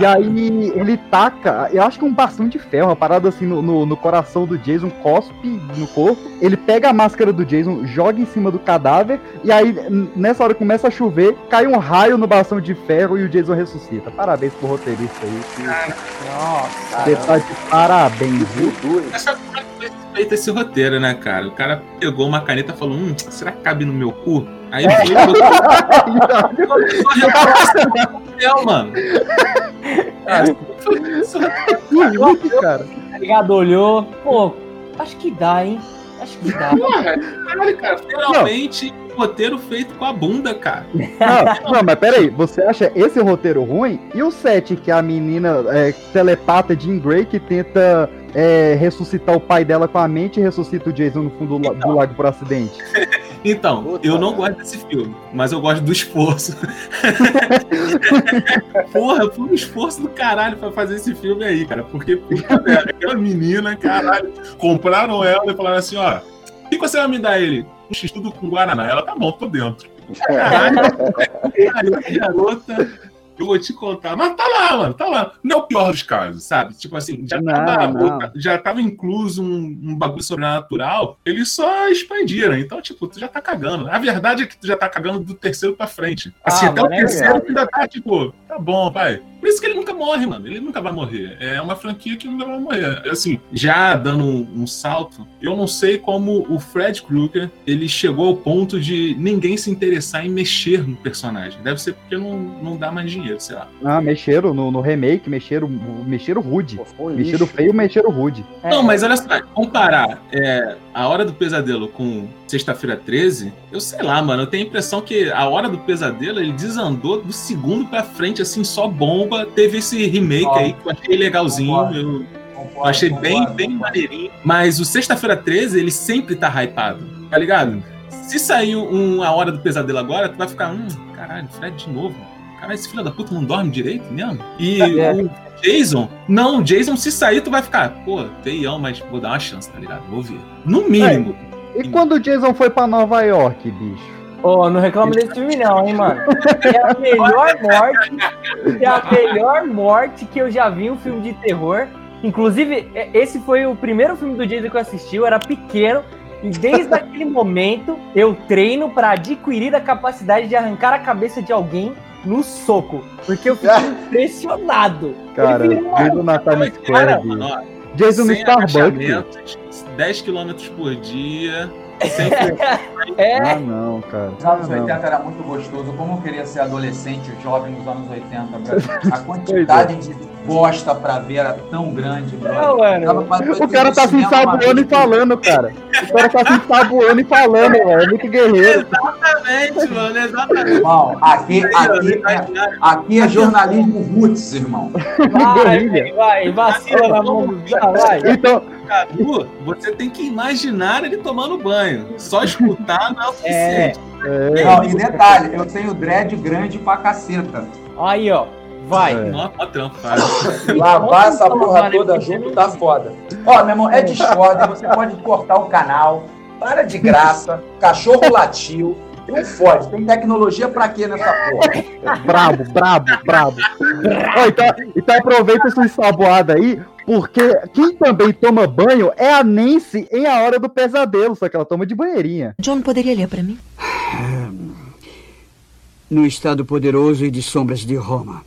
E aí ele taca, eu acho que um bastão de ferro, uma parada assim no, no, no coração do Jason, cospe no corpo. Ele pega a máscara do Jason, joga em cima do cadáver, e aí nessa hora começa a chover, cai um raio no bastão de ferro e o Jason ressuscita. Parabéns pro roteirista aí. que- Nossa. Você tá de parabéns, viu? Essa como é que foi feito esse roteiro, né, cara? O cara pegou uma caneta e falou: Hum, será que cabe no meu cu? Aí É. e repassar no papel, mano. Muito, cara. Tá ligado? Olhou. Pô, acho que dá, hein? Acho que dá. Caralho, cara, finalmente um roteiro feito com a bunda, cara. Não, não, mas peraí, você acha esse roteiro ruim? E o 7, que é a menina é, telepata Jean Grey que tenta é, ressuscitar o pai dela com a mente e ressuscita o Jason no fundo do, la- do lago por acidente? <laughs> Então, eu não gosto desse filme, mas eu gosto do esforço. <laughs> Porra, foi um esforço do caralho pra fazer esse filme aí, cara. Porque, puta merda, aquela menina, caralho, compraram ela e falaram assim: ó, o que você vai me dar ele? Um x-tudo com Guaraná. Ela tá bom, tô dentro. Caralho, <laughs> garota. Eu vou te contar, mas tá lá, mano, tá lá. Não é o pior dos casos, sabe? Tipo assim, já, Não, tava, não. já tava incluso um, um bagulho sobrenatural, eles só expandiram. Então, tipo, tu já tá cagando. A verdade é que tu já tá cagando do terceiro pra frente. Assim, Ah, até o é terceiro tu ainda tá, tipo, tá bom, pai. Por isso que ele nunca morre, mano. Ele nunca vai morrer. É uma franquia que nunca vai morrer. Assim, já dando um, um salto, eu não sei como o Fred Krueger ele chegou ao ponto de ninguém se interessar em mexer no personagem. Deve ser porque não, não dá mais dinheiro, sei lá. Ah, mexeram no, no remake, mexeram, mexeram rude. Mexeram lixo. feio, mexeram rude. Não, mas olha só, comparar é, a Hora do Pesadelo com Sexta-feira 13, eu sei lá, mano, eu tenho a impressão que a Hora do Pesadelo ele desandou do segundo pra frente, assim, só bomba. Teve esse remake aí que eu achei legalzinho, Concordo. eu, Concordo, eu achei bem, concordo, bem maneirinho. Mas o Sexta-feira 13, ele sempre tá hypado, tá ligado? Se sair um A Hora do Pesadelo agora, tu vai ficar, hum, caralho, Fred de novo. Caralho, esse filho da puta não dorme direito mesmo? E É. o Jason, não, o Jason, se sair, tu vai ficar, pô, feião, mas vou dar uma chance, tá ligado? Vou ver. No mínimo. E quando o Jason foi pra Nova York, bicho? Ô, não reclamo desse filme não, hein, mano. É a melhor morte, é a melhor morte que eu já vi em um filme de terror. Inclusive, é- esse foi o primeiro filme do Jason que eu assisti, eu era pequeno. E desde aquele momento, eu treino pra adquirir a capacidade de arrancar a cabeça de alguém no soco. Porque eu fiquei <laughs> impressionado. Cara, Jason na Times Square. Jason no Starbucks. agachamentos, 10 km por dia, sem É. Ah, não, cara. Os anos Ah, não. 80 era muito gostoso. Como eu queria ser adolescente, jovem nos anos 80, brother. A <laughs> quantidade de bosta pra ver era tão grande. Não, mano. Pra- O cara tá se ensaboando e falando, cara. O cara tá se ensaboando e falando, velho. É muito guerreiro. Exatamente, mano, exatamente. Irmão, aqui, aqui, é, aqui é jornalismo roots, irmão. <laughs> Vai, velho, vai, vacila na mão do. Vai. Então, Cadu, você tem que imaginar ele tomando banho. Só escutar não é o suficiente. Não, e detalhe, eu tenho dread grande pra caceta. Aí, ó. Vai. Nossa, ó, trampo, fácil. Lavar essa porra toda junto tá foda. Ó, meu irmão, é Discord, você pode cortar o canal. Para de graça. Cachorro latiu. Não fode. Tem tecnologia pra quê nessa porra? brabo, brabo, brabo. Ó, então, então aproveita essa ensaboada aí, porque quem também toma banho é a Nancy em A Hora do Pesadelo, só que ela toma de banheirinha. John poderia ler pra mim? No estado poderoso e de sombras de Roma,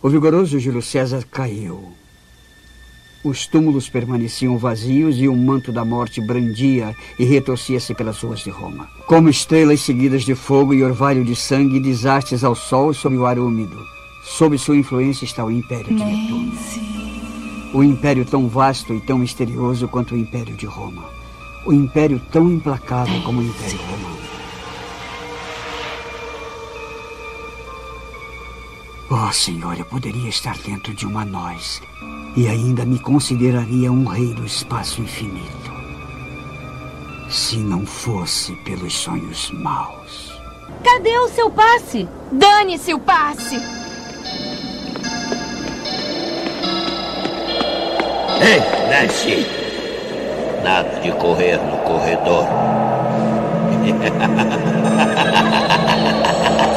o vigoroso Júlio César caiu. Os túmulos permaneciam vazios e o manto da morte brandia e retorcia-se pelas ruas de Roma. Como estrelas seguidas de fogo e orvalho de sangue, desastres ao sol sob o ar úmido. Sob sua influência está o Império de Netuno. O império tão vasto e tão misterioso quanto o Império de Roma. O império tão implacável como o Império Romano. Oh, Senhor, eu poderia estar dentro de uma nós e ainda me consideraria um rei do espaço infinito. Se não fosse pelos sonhos maus. Cadê o seu passe? Dane-se o passe! Ei, Nancy! Nada de correr no corredor. <laughs>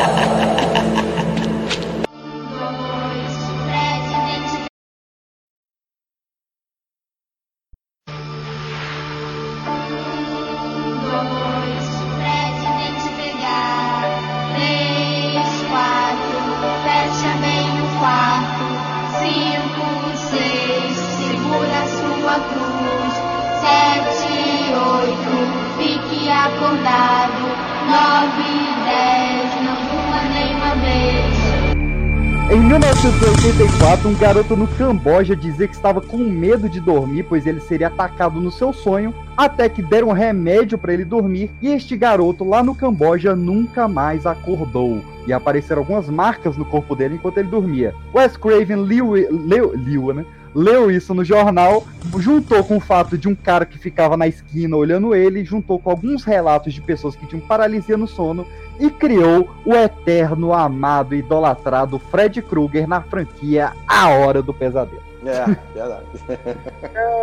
1984, um garoto no Camboja dizia que estava com medo de dormir, pois ele seria atacado no seu sonho, até que deram um remédio para ele dormir, e este garoto lá no Camboja nunca mais acordou. E apareceram algumas marcas no corpo dele enquanto ele dormia. Wes Craven leu, leu, né? Leu isso no jornal, juntou com o fato de um cara que ficava na esquina olhando ele, juntou com alguns relatos de pessoas que tinham paralisia no sono e criou o eterno, amado e idolatrado Fred Krueger na franquia A Hora do Pesadelo. É, verdade.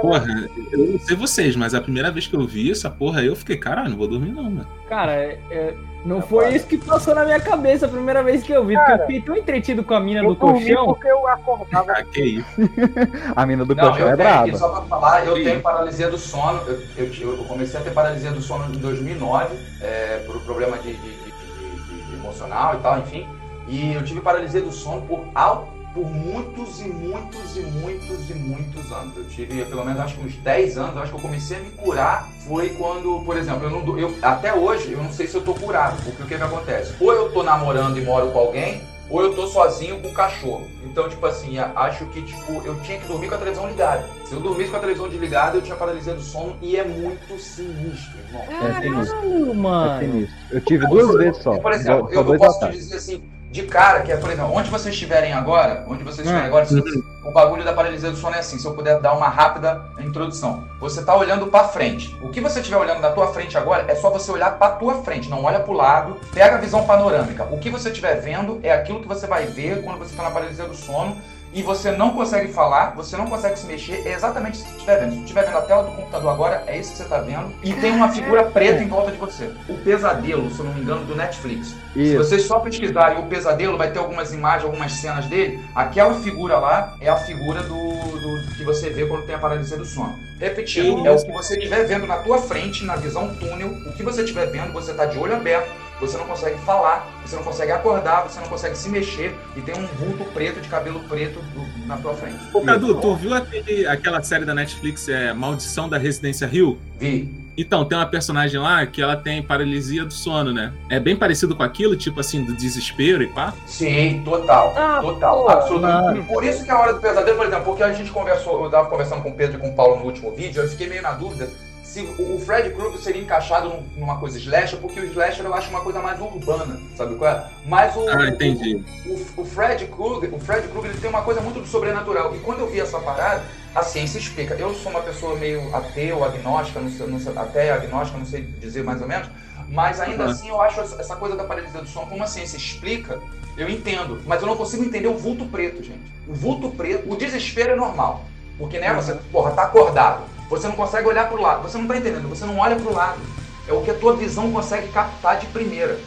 Porra, eu não sei vocês, mas a primeira vez que eu vi essa porra aí, eu fiquei, caralho, não vou dormir não, mano. Cara, é- é, não foi isso que passou na minha cabeça a primeira vez que eu vi, porque eu fiquei tão entretido com a mina do colchão. porque eu acordava. Ah, que isso. <laughs> A mina do Não, colchão é e só pra falar, eu tenho paralisia do sono. Eu, eu, eu comecei a ter paralisia do sono em 2009, é, por problema de, de- de- de- emocional e tal, enfim. E eu tive paralisia do sono por, al- por muitos e muitos e muitos e muitos anos. Eu tive pelo menos acho que uns 10 anos, eu acho que eu comecei a me curar foi quando, por exemplo, eu não, eu, até hoje eu não sei se eu tô curado, porque o que que acontece? Ou eu tô namorando e moro com alguém, ou eu tô sozinho com o cachorro. Então, tipo assim, acho que tipo, eu tinha que dormir com a televisão ligada. Se eu dormisse com a televisão desligada, eu tinha paralisia do sono e é muito sinistro, irmão. É sinistro. Caralho, mano. É sinistro. Eu tive duas vezes só. Por exemplo, eu, eu posso te dizer assim, de cara, que é, por exemplo, onde vocês estiverem agora, onde vocês estiverem Hum. agora, você- o bagulho da paralisia do sono é assim, se eu puder dar uma rápida introdução. Você tá olhando pra frente. O que você estiver olhando na tua frente agora é só você olhar pra tua frente, não olha pro lado, pega a visão panorâmica. O que você estiver vendo é aquilo que você vai ver quando você tá na paralisia do sono e você não consegue falar, você não consegue se mexer, é exatamente isso que você estiver vendo. Se você estiver vendo a tela do computador agora, é isso que você está vendo. E tem uma figura preta em volta de você. O Pesadelo, se eu não me engano, do Netflix. Se Isso. vocês só pesquisarem o Pesadelo, vai ter algumas imagens, algumas cenas dele. Aquela figura lá é a figura do, do- que você vê quando tem a paralisia do sono. Repetindo, é o que você estiver vendo na tua frente, na visão túnel. O que você estiver vendo, você está de olho aberto, você não consegue falar, você não consegue acordar, você não consegue se mexer e tem um vulto preto de cabelo preto na tua frente. Ô, Cadu, tu viu aquele- aquela série da Netflix, é Maldição da Residência Rio? Vi. Então, tem uma personagem lá que ela tem paralisia do sono, né? É bem parecido com aquilo, tipo assim, do desespero e pá? Sim, total. total. pô, absolutamente. mano. Por isso que a hora do pesadelo, por exemplo, porque a gente conversou, eu tava conversando com o Pedro e com o Paulo no último vídeo, eu fiquei meio na dúvida se o Fred Krueger seria encaixado num- numa coisa slasher, porque o slasher eu acho uma coisa mais urbana, sabe qual é? Mas o, Ah, entendi. o, o Fred Krueger, o Fred Krueger ele tem uma coisa muito do sobrenatural. E quando eu vi essa parada, a ciência explica. Eu sou uma pessoa meio ateu, agnóstica, não sei, não sei, até agnóstica, não sei dizer mais ou menos. Mas ainda Uhum. assim eu acho essa essa coisa da paralisia do sono, como a ciência explica, eu entendo. Mas eu não consigo entender o vulto preto, gente. O vulto preto, o desespero é normal. Porque, né, você, porra, tá acordado. Você não consegue olhar pro lado. Você não tá entendendo, você não olha pro lado. É o que a tua visão consegue captar de primeira.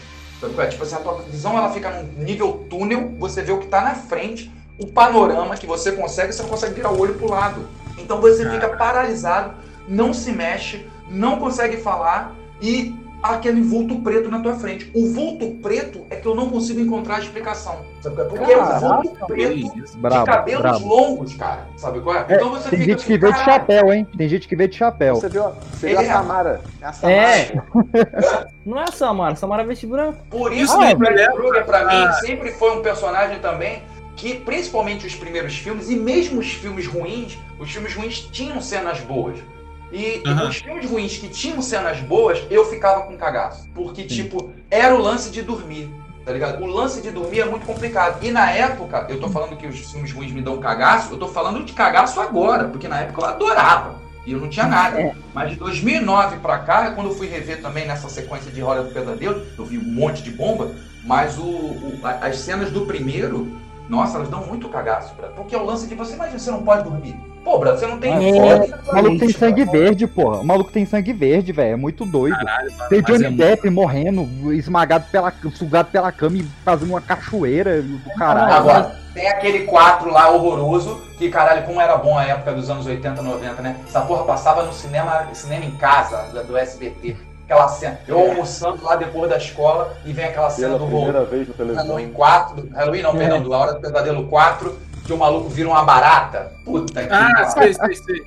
É? Tipo assim, a tua visão ela fica num nível túnel, você vê o que tá na frente, o panorama que você consegue, você não consegue virar o olho pro lado. Então você fica paralisado, não se mexe, não consegue falar e aquele vulto preto na tua frente. O vulto preto é que eu não consigo encontrar a explicação. Sabe qual é? Porque é um Caraca, vulto preto Brabo, de cabelos brabo. longos, cara. Sabe qual é? É, Então você tem fica gente que assim, vê de "Caralho, chapéu, hein? Tem gente que vê de chapéu. Você viu, você viu Ele a é- Samara? É a Samara. É. <laughs> Não é a Samara, Samara veste branco. Por isso Ah, que é o. Krueger, pra mim, Ah. sempre foi um personagem também que, principalmente os primeiros filmes, e mesmo os filmes ruins, os filmes ruins tinham cenas boas. E, e Aham. os filmes ruins que tinham cenas boas, eu ficava com cagaço. Porque, tipo, era o lance de dormir. Tá ligado? O lance de dormir é muito complicado. E na época, eu tô falando que os filmes ruins me dão cagaço, eu tô falando de cagaço agora, porque na época eu adorava. E eu não tinha nada. Mas de 2009 pra cá, quando eu fui rever também nessa sequência de Hora do Pesadelo, eu vi um monte de bomba, mas o, o- as cenas do primeiro, nossa, elas dão muito cagaço, Brad. Porque é o lance de você imagina, você não pode dormir. Pô, Brad, você não tem É, fome, o maluco tem sangue verde, porra. O maluco tem sangue verde, velho. É muito doido. tem mas Johnny é muito- Depp morrendo, esmagado pela. sugado pela cama e fazendo uma cachoeira do caralho. Agora, tem aquele 4 lá horroroso, que caralho, como era bom a época dos anos 80, 90, né? Essa porra passava no cinema, cinema em casa, do SBT. Aquela cena. Eu almoçando lá depois da escola e vem aquela cena Pela do primeira Halloween. vez no televisão. Halloween 4, do- Halloween não, É. perdão, do A Hora do Pesadelo 4, que o maluco vira uma barata. Puta que Ah, pariu. sei, sei, sei.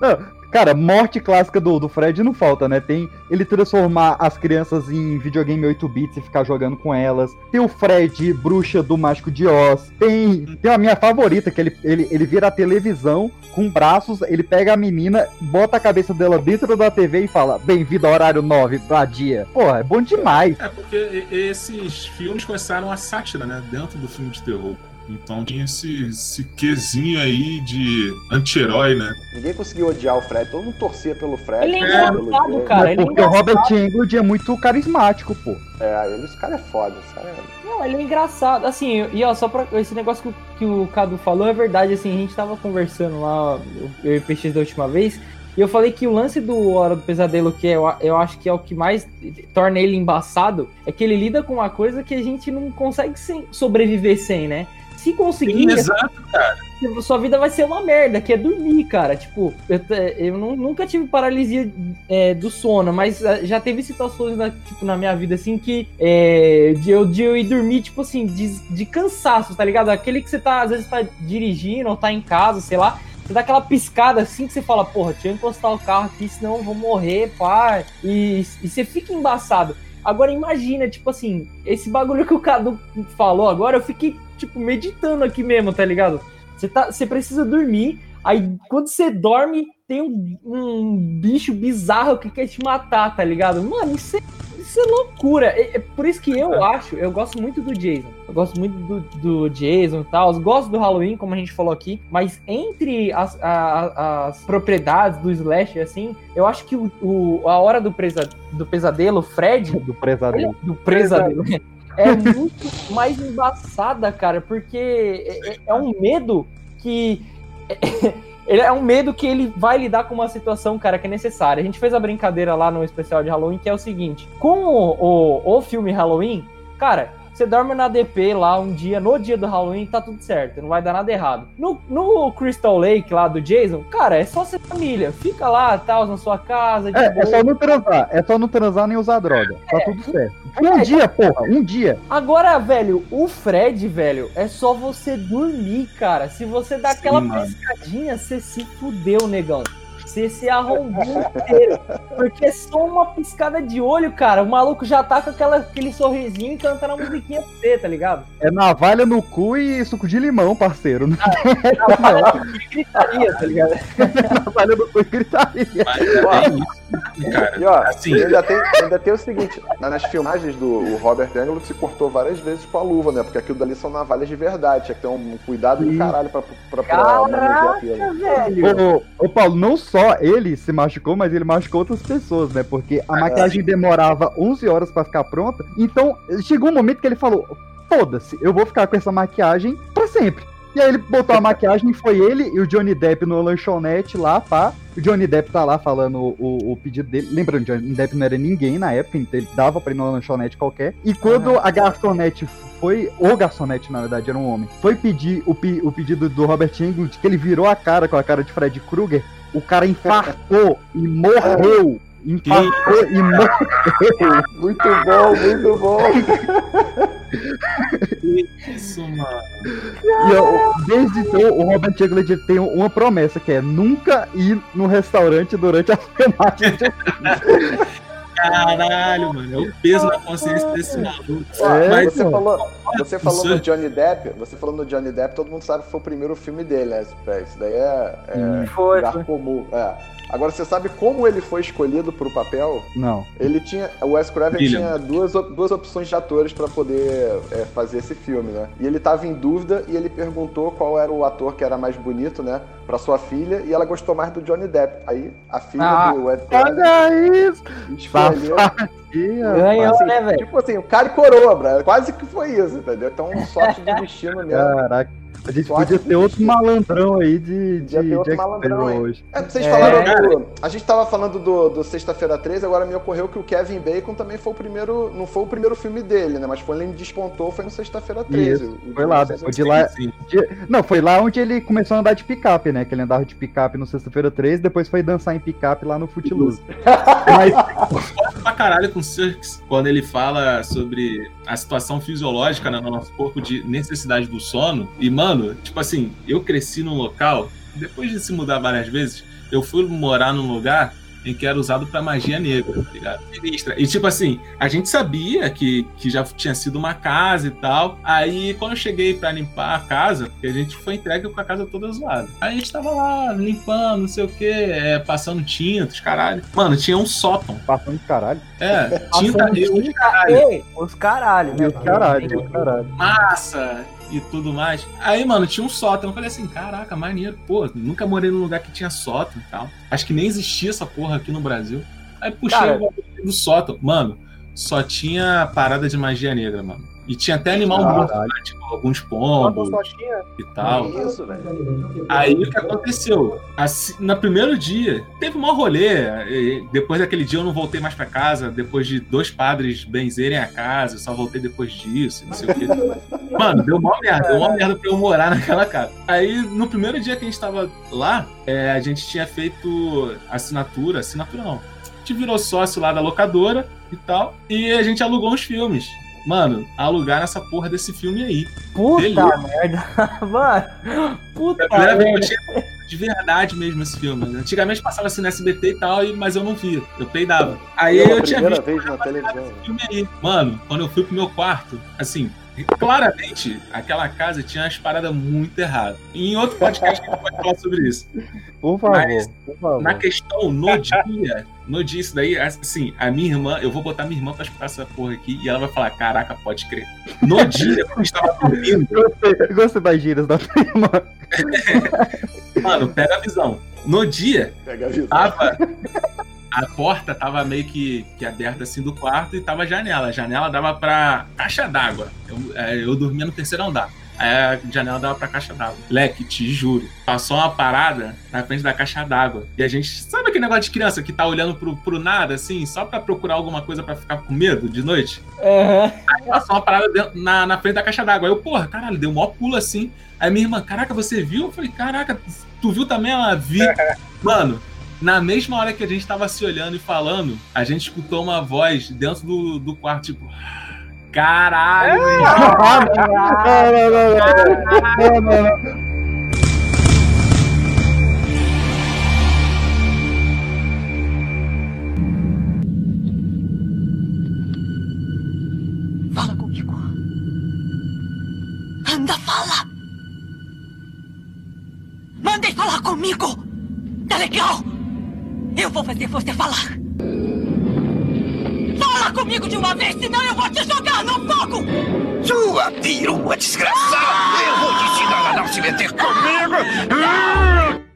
Não, cara, morte clássica do, do Fred não falta, né? Tem ele transformar as crianças em videogame 8 bits e ficar jogando com elas. Tem o Fred, bruxa do Mágico de Oz. Tem, tem a minha favorita, que ele, ele, ele vira a televisão com braços, ele pega a menina, bota a cabeça dela dentro da TV e fala: Bem-vindo ao horário 9, pra dia. Porra, é bom demais. É porque esses filmes começaram a sátira, né? Dentro do filme de terror. Então tinha esse, esse quezinho aí de anti-herói, né? Ninguém conseguiu odiar o Fred, todo mundo torcia pelo Fred. Ele é engraçado, cara, ele é porque o. Robert Englund é muito carismático, pô. É, ele, esse cara é foda, esse cara é... Não, ele é engraçado. Assim, e ó, só pra. Esse negócio que, o- que o Cadu falou é verdade. Assim, a gente tava conversando lá, eu e o PX da última vez. E eu falei que o lance do Hora do Pesadelo, que é, eu, eu acho que é o que mais torna ele embaçado, é que ele lida com uma coisa que a gente não consegue sem- sobreviver sem, né? Se conseguir, exato, cara. sua vida vai ser uma merda, que é dormir, cara. Tipo, eu, eu nu- nunca tive paralisia é, do sono, mas ah, já teve situações na, tipo, na minha vida, assim, que é, de, eu, de eu ir dormir, tipo assim, de, de cansaço, tá ligado? Aquele que você tá, às vezes, tá dirigindo ou tá em casa, sei lá. Você dá aquela piscada assim que você fala, porra, deixa eu encostar o carro aqui, senão eu vou morrer, pá. E, e você fica embaçado. Agora imagina, tipo assim, esse bagulho que o Cadu falou agora, eu fiquei, tipo, meditando aqui mesmo, tá ligado? Você, tá, você precisa dormir, aí quando você dorme, tem um, um bicho bizarro que quer te matar, tá ligado? Mano, isso é, isso é loucura. É, é por isso que eu acho, eu gosto muito do Jason. Eu gosto muito do, do Jason e tal. Gosto do Halloween, como a gente falou aqui. Mas entre as, a- as propriedades do Slash, assim, eu acho que o, o- a hora do, presa, do pesadelo, o Fred. Do pesadelo. Do pesadelo. É muito mais embaçada, cara, porque é, é- um medo que. <laughs> Ele é um medo que ele vai lidar com uma situação, cara, que é necessária. A gente fez a brincadeira lá no especial de Halloween, que é o seguinte: com o, o, o filme Halloween, cara, você dorme na DP lá um dia, no dia do Halloween, tá tudo certo, não vai dar nada errado. No, no Crystal Lake lá do Jason, cara, é só ser família. Fica lá, tal, na sua casa, de É, é boa. só não transar. É só não transar nem usar droga. Tá tudo certo. Um dia, porra, um dia. Agora, velho, o Fred, velho, é só você dormir, cara. Se você dá aquela mano. piscadinha, você se fudeu, negão. Você se arrombou inteiro. Porque é só uma piscada de olho, cara. O maluco já tá com aquela, aquele sorrisinho e cantando a musiquinha pra você, tá ligado? É navalha no cu e suco de limão, parceiro. Não gritaria, tá ligado? navalha no cu e gritaria. E ó, assim- ainda, tem, ainda tem o seguinte, na- nas filmagens do Robert Englund se cortou várias vezes com a luva, né? Porque aquilo dali são navalhas de verdade, tinha que ter um cuidado do caralho pra, pra, pra manusear aquilo. velho! Ô, ô, Paulo, não só ele se machucou, mas ele machucou outras pessoas, né? Porque a maquiagem demorava 11 horas pra ficar pronta. Então, chegou um momento que ele falou: foda-se, eu vou ficar com essa maquiagem pra sempre. E aí ele botou a maquiagem, foi ele e o Johnny Depp no lanchonete lá, pá. O Johnny Depp tá lá falando o, o- o pedido dele. Lembrando, Johnny Depp não era ninguém na época, então ele dava pra ir numa lanchonete qualquer. E quando a garçonete foi. O garçonete, na verdade, era um homem. Foi pedir o, o pedido do Robert Englund, que ele virou a cara com a cara de Fred Krueger. O cara infartou e morreu Empatou e morreu. Muito bom, muito bom. Isso, mano. E, ó, desde então, o Robert Englund tem uma promessa, que é nunca ir no restaurante durante a filmagem. <laughs> Caralho, mano. É o peso na consciência desse maluco. Ah, Mas, você pô, falou, você falou isso- no Johnny Depp, você falou no Johnny Depp, todo mundo sabe que foi o primeiro filme dele, né? Isso daí é, é. Foi, lugar foi. comum. É. Agora, você sabe como ele foi escolhido pro papel? Não. Ele tinha. O Wes Craven William. tinha duas, duas opções de atores pra poder é, fazer esse filme, né? E ele tava em dúvida e ele perguntou qual era o ator que era mais bonito, né? Pra sua filha, e ela gostou mais do Johnny Depp. Aí a filha Ah, do Wes Craven Olha isso! escolheu. Ganhou, Assim, né, velho? Tipo assim, o cara e coroa, bro. Quase que foi isso, entendeu? Então, sorte do destino mesmo. Caraca. A gente podia ter outro malandrão aí de, de ter outro Jack malandrão aí. hoje. É, vocês É. falaram do. A gente tava falando do, do Sexta-feira 13, agora me ocorreu que o Kevin Bacon também foi o primeiro. Não foi o primeiro filme dele, né? Mas foi ele despontou, foi no Sexta-feira 13. Isso, foi lá, depois de lá. Sim. de- Não, foi lá onde ele começou a andar de picape, né? Que ele andava de picape no Sexta-feira 13, depois foi dançar em picape lá no Footloose. <laughs> Mas, pra caralho com o Cirques quando ele fala sobre a situação fisiológica né, no nosso corpo de necessidade do sono. E, mano, tipo assim, eu cresci num local, depois de se mudar várias vezes, eu fui morar num lugar em que era usado pra magia negra, tá ligado? Sinistra. E tipo assim, a gente sabia que, que já tinha sido uma casa e tal. Aí quando eu cheguei pra limpar a casa, porque a gente foi entregue com a casa toda zoada. Aí a gente tava lá limpando, não sei o que, passando tinta, os caralho. Mano, tinha um sótão. passando de caralho. É, tinta Passando eu, tinta e os caralho, né? Os caralho, os caralho. massa e tudo mais. Aí, mano, tinha um sótão. Eu falei assim, caraca, maneiro. Pô, nunca morei num lugar que tinha sótão e tal. Acho que nem existia essa porra aqui no Brasil. Aí puxei Cara. o do sótão. Mano, só tinha parada de magia negra, mano. E tinha até animal Caralho. morto, né? tipo, alguns pombos e tal. Isso, velho. Aí o que aconteceu? Assim, no primeiro dia, teve um maior rolê. e Depois daquele dia eu não voltei mais pra casa. Depois de dois padres benzerem a casa, eu só voltei depois disso, não sei o quê. Mano, deu mó merda, deu mó merda pra eu morar <laughs> naquela casa. Aí, no primeiro dia que a gente tava lá, é, a gente tinha feito assinatura, assinatura não. A gente virou sócio lá da locadora e tal, e a gente alugou uns filmes. Mano, alugar essa porra desse filme aí. Puta Beleza. merda. <laughs> Mano, puta É a primeira vez que eu merda. tinha de verdade mesmo esse filme. Antigamente passava assim no SBT e tal, mas eu não via. Eu peidava. Aí Pela eu tinha visto vez na televisão. esse filme aí. Mano, quando eu fui pro meu quarto, assim, claramente aquela casa tinha umas paradas muito erradas. E em outro podcast a gente pode falar sobre isso. Por favor, Mas, por favor. Na questão, no dia, no dia, isso daí, assim, a minha irmã, eu vou botar minha irmã pra escutar essa porra aqui e ela vai falar: caraca, pode crer. No dia, quando a gente tava dormindo, <laughs> Gostei, gostei das gírias da tua irmã. <laughs> Mano, pega a visão. No dia, Pega a visão. tava. A porta tava meio que, que aberta assim do quarto e tava a janela. A janela dava pra caixa d'água. Eu, é, eu dormia no terceiro andar. Aí a janela dava pra caixa d'água. Leque, te juro. Passou uma parada na frente da caixa d'água. E a gente. Sabe aquele negócio de criança que tá olhando pro, pro nada, assim, só pra procurar alguma coisa pra ficar com medo de noite? Aham. Aí passou uma parada dentro- na, na frente da caixa d'água. Aí eu, porra, caralho, deu um maior pulo assim. Aí minha irmã, caraca, você viu? Eu falei, caraca, tu viu também? Ela vi. Mano, na mesma hora que a gente tava se olhando e falando, a gente escutou uma voz dentro do, do quarto, tipo. <laughs> Caralho! Não, não, não, não, não, não, não. Você falar. Fala comigo de uma vez, senão eu vou te jogar no fogo. Sua perua desgraçada! Eu vou te ensinar a não se meter comigo!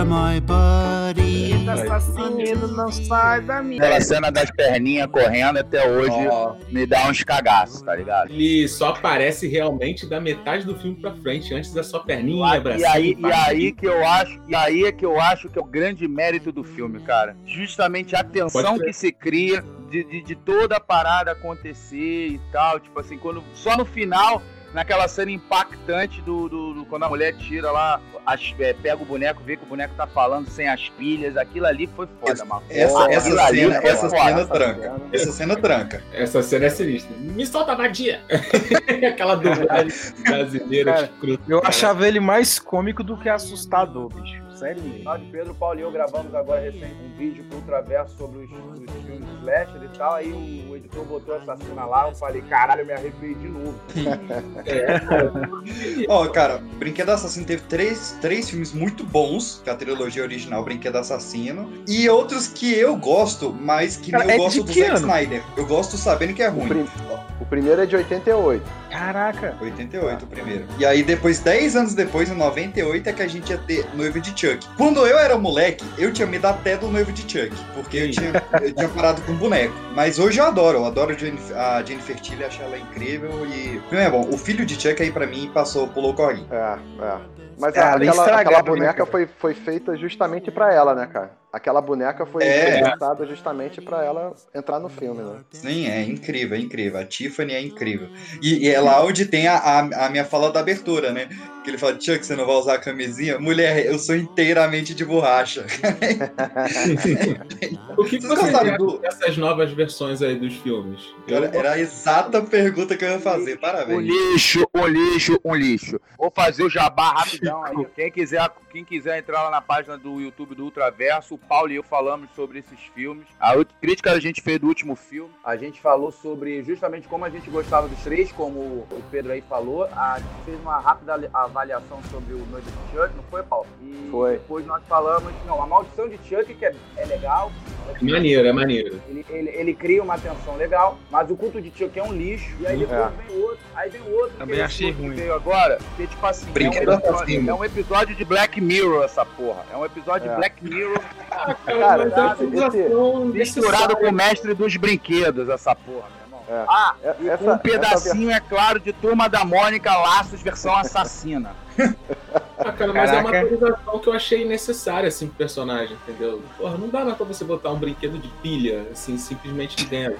Ah! Are my buddy. Assassino não sai da minha. Aquela cena das perninhas correndo até hoje Ó. me dá uns cagaços, tá ligado? Ele só aparece realmente da metade do filme pra frente. Antes é só perninha, E bracinho. aí, e aí que eu acho, e aí é que eu acho que é o grande mérito do filme, cara. Justamente a tensão que se cria de, de, de toda a parada acontecer e tal. Tipo assim, quando só no final naquela cena impactante do, do- do- quando a mulher tira lá, as- é, pega o boneco, vê que o boneco tá falando sem as pilhas. Aquilo ali foi foda, mano. Essa, essa ali cena, essa foda. cena tranca. Essa cena tranca. Essa cena é sinistra. Me solta, vadia! <laughs> Aquela dublagem brasileira Cara, eu achava ele mais cômico do que assustador, bicho. Sério mesmo. Nós, Pedro, Paulo e eu gravamos agora recente um vídeo pro Ultraverso sobre os, os filmes slasher e tal. Aí o, o editor botou essa cena lá. Eu falei, caralho, eu me arrepiei de novo. <laughs> Ó, cara, Brinquedo Assassino teve três, três filmes muito bons, que é a trilogia original Brinquedo Assassino, e outros que eu gosto, mas que Cara, nem eu é gosto do que Zack? Snyder. Eu gosto sabendo que é ruim. prim- O primeiro é de 88. Caraca. 88 o primeiro. E aí depois, 10 anos depois, em 98, é que a gente ia ter Noivo de Chuck. Quando eu era moleque, eu tinha medo até do Noivo de Chuck, porque eu tinha, eu tinha parado <laughs> com boneco. Mas hoje eu adoro, eu adoro a Jennifer, Tilly, acho ela incrível e... O filme é bom. O filho de Chuck aí pra mim passou, pulou o corguinho. É, é. Mas É, a- aquela, aquela a boneca. foi, foi feita justamente pra ela, né, cara? Aquela boneca foi É. pensada justamente pra ela entrar no filme, né? Sim, é incrível, é incrível. A Tiffany é incrível. E, e é lá onde tem a, a, a minha fala da abertura, né? Que ele fala, Chuck, você não vai usar a camisinha? Mulher, eu sou inteiramente de borracha. <laughs> O que, que gostaram acham do- dessas novas versões aí dos filmes? Era, era a exata pergunta que eu ia fazer, Um parabéns. lixo, um lixo, um lixo. Vou fazer o jabá rapidão aí. Quem quiser, quem quiser entrar lá na página do YouTube do Ultraverso, o Paulo e eu falamos sobre esses filmes. A crítica a gente fez do último filme. A gente falou sobre justamente como a gente gostava dos três, como o Pedro aí falou. A gente fez uma rápida avaliação sobre o Noivo de Chuck, não foi, Paulo? E Foi. depois nós falamos, não, a maldição de Chuck, que é, é legal. Maneiro, é maneiro. Ele, ele, ele cria uma tensão legal, mas o culto de Chuck é um lixo. E aí depois É. vem o outro, aí vem outro. Também que achei que ruim. veio Agora, que tipo assim, é um, episódio, assassino. é um episódio de Black Mirror essa porra. É um episódio É. de Black Mirror Cara, é esse- uma misturado com o mestre dos brinquedos, essa porra, irmão. É. Ah, É- essa- um essa pedacinho, é claro, de Turma da Mônica Laços versão assassina. <laughs> Cara, mas é uma Caraca. atualização que eu achei necessária, assim, pro personagem, entendeu? Porra, não dá mais pra você botar um brinquedo de pilha, assim, simplesmente de dentro.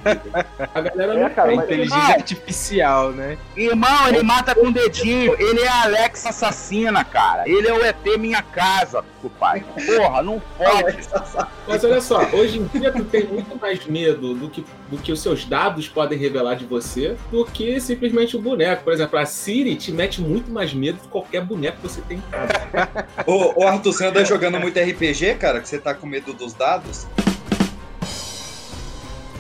A galera <laughs> É, não cara, tem, mas-? Inteligência artificial, né? Irmão, ele mata com o dedinho. Ele é a Alex assassina, cara. Ele é o ET Minha Casa, o pai. Porra, não pode. Mas olha só, hoje em dia tu tem muito mais medo do que, do que os seus dados podem revelar de você do que simplesmente o boneco. Por exemplo, a Siri te mete muito mais medo de qualquer boneco que você tem em casa. Ô, ô Arthur, você anda jogando muito RPG, cara? Que você tá com medo dos dados?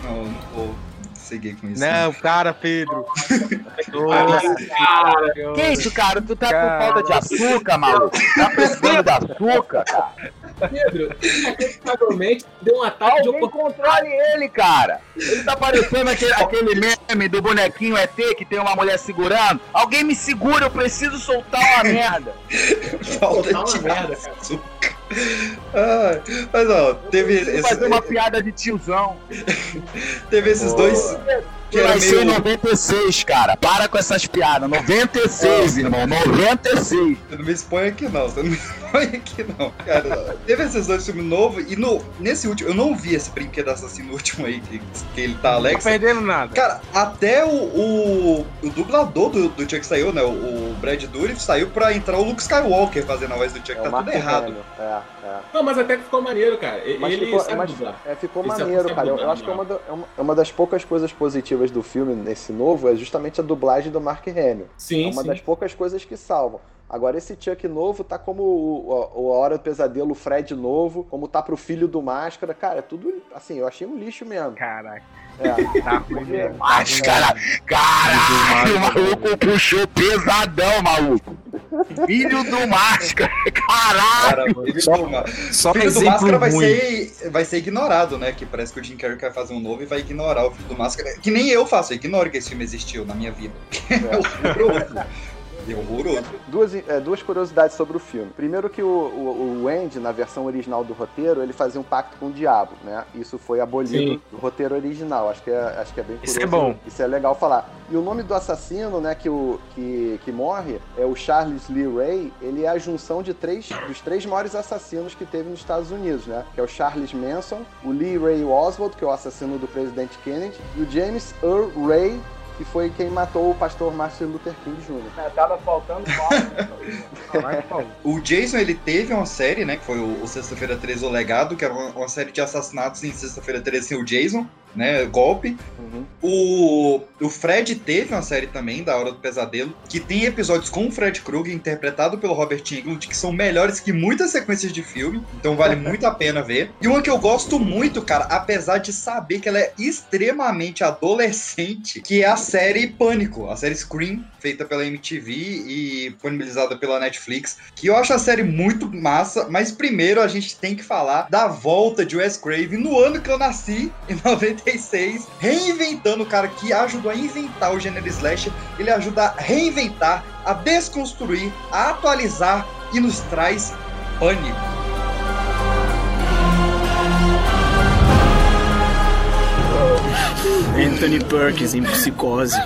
Não, não vou seguir com isso. Não, cara, Pedro. <laughs> Cara, Que isso, cara? Tu tá Cara. com falta de açúcar, maluco? Tá precisando de açúcar, cara? Pedro, inacreditavelmente deu um ataque de Alguém oportunidade. controle ele, cara. Ele tá parecendo aquele, aquele meme do bonequinho ET que tem uma mulher segurando. Alguém me segura, eu preciso soltar uma merda. Falta Tá uma de merda, cara. Ai, mas ó, teve, Vou esse- fazer uma piada de tiozão. <laughs> teve esses dois que era Vai ser meio. 96, cara. Para com essas piadas. 96, irmão. 96. Você não me expõe aqui não, você não <laughs> me expõe aqui não, cara. Teve esses dois filmes novos e no, nesse último, eu não vi esse brinquedo assassino último aí, que, que ele tá Não Alex. tá perdendo nada. Cara, até o, o, o dublador do, do Chuck saiu, né? O, o Brad Dourif saiu pra entrar o Luke Skywalker fazendo a voz do Chuck. É tá tudo errado. É, é. Não, mas até que ficou maneiro, cara. Mas Ele ficou, sabe mas, dublar. é, ficou maneiro, cara. Eu, eu acho que é não. uma, da- é uma- é uma das poucas coisas positivas do filme, nesse novo, é justamente a dublagem do Mark Hamill. Sim, é uma sim. das poucas coisas que salvam. Agora, esse Chuck novo tá como o, o, Hora do Pesadelo, o Fred novo, como tá pro filho do Máscara. Cara, é tudo, assim, eu achei um lixo mesmo. Caraca, É. <laughs> tá ruim mesmo. Máscara. Caralho, o maluco puxou pesadão, maluco. Filho do Máscara. <laughs> Caralho. Cara, o filho Só- Só o filho do Máscara vai ruim. ser, vai ser ignorado, né? Que parece que o Jim Carrey quer fazer um novo e vai ignorar o filho do Máscara. Que nem eu faço, eu ignoro que esse filme existiu na minha vida. <laughs> É. É horroroso. Duas, é, duas curiosidades sobre o filme. Primeiro que o, o, o Andy, na versão original do roteiro, ele fazia um pacto com o diabo, né? Isso foi abolido Sim. do roteiro original. Acho que é, acho que é bem curioso. Isso é bom. Isso é legal falar. E o nome do assassino, né, que, o, que, que morre, é o Charles Lee Ray. Ele é a junção de três, dos três maiores assassinos que teve nos Estados Unidos, né? Que é o Charles Manson, o Lee Ray Oswald, que é o assassino do presidente Kennedy, e o James Earl Ray, que foi quem matou o pastor Martin Luther King Jr. É, tava faltando pau. <laughs> O Jason, ele teve uma série, né? Que foi o, o Sexta-feira 13, O Legado, que era uma, uma série de assassinatos em Sexta-feira 13 sem o Jason, né? Golpe. O, o Fred teve uma série também, da Hora do Pesadelo, que tem episódios com o Fred Krueger, interpretado pelo Robert Englund, que são melhores que muitas sequências de filme, então vale <laughs> muito a pena ver. E uma que eu gosto muito, cara, apesar de saber que ela é extremamente adolescente, que é a série Pânico, a série Scream, feita pela MTV e disponibilizada pela Netflix, que eu acho a série muito massa, mas primeiro a gente tem que falar da volta de Wes Craven no ano que eu nasci, em 96, reinventando o cara que ajudou a inventar o gênero slasher, ele ajuda a reinventar, a desconstruir, a atualizar e nos traz pânico. Anthony Perkins em psicose.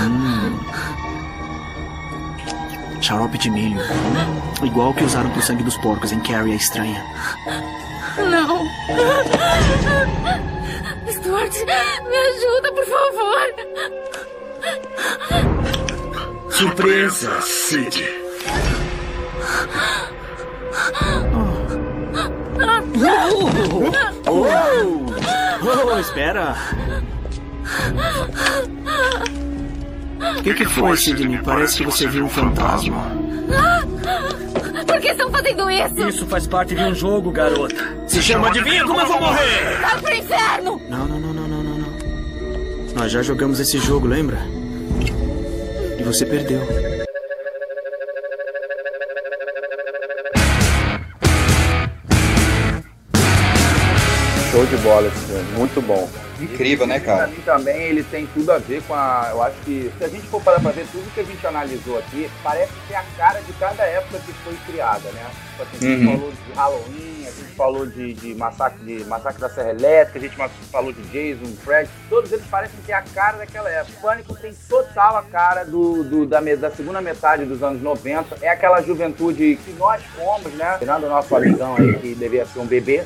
Hum. Xarope de milho. Igual que usaram pro sangue dos porcos em Carrie a Estranha. Não. Stuart, me ajuda, por favor. Surpresa, Sid. Oh, oh, espera. O que, que foi, Sidney? Parece que você viu um fantasma. Por que estão fazendo isso? Isso faz parte de um jogo, garota. Se chama Adivinha como eu vou morrer? Vai pro inferno! Não, não, não, não, não, não, não. Nós já jogamos esse jogo, lembra? E você perdeu. Show de bola esse filme, muito bom. Incrível, né, Pra cara? mim também ele tem tudo a ver com a. Eu acho que se a gente for parar pra ver tudo que a gente analisou aqui, parece ter a cara de cada época que foi criada, né? Tipo assim, Uhum. falou de Halloween, a gente falou de, de, massacre, de massacre da Serra Elétrica, a gente falou de Jason, Fred, todos eles parecem ter a cara daquela época. O Pânico tem total a cara do, do- da, da segunda metade dos anos 90. É aquela juventude que nós fomos, né? Tirando o nosso amigão aí que devia ser um bebê?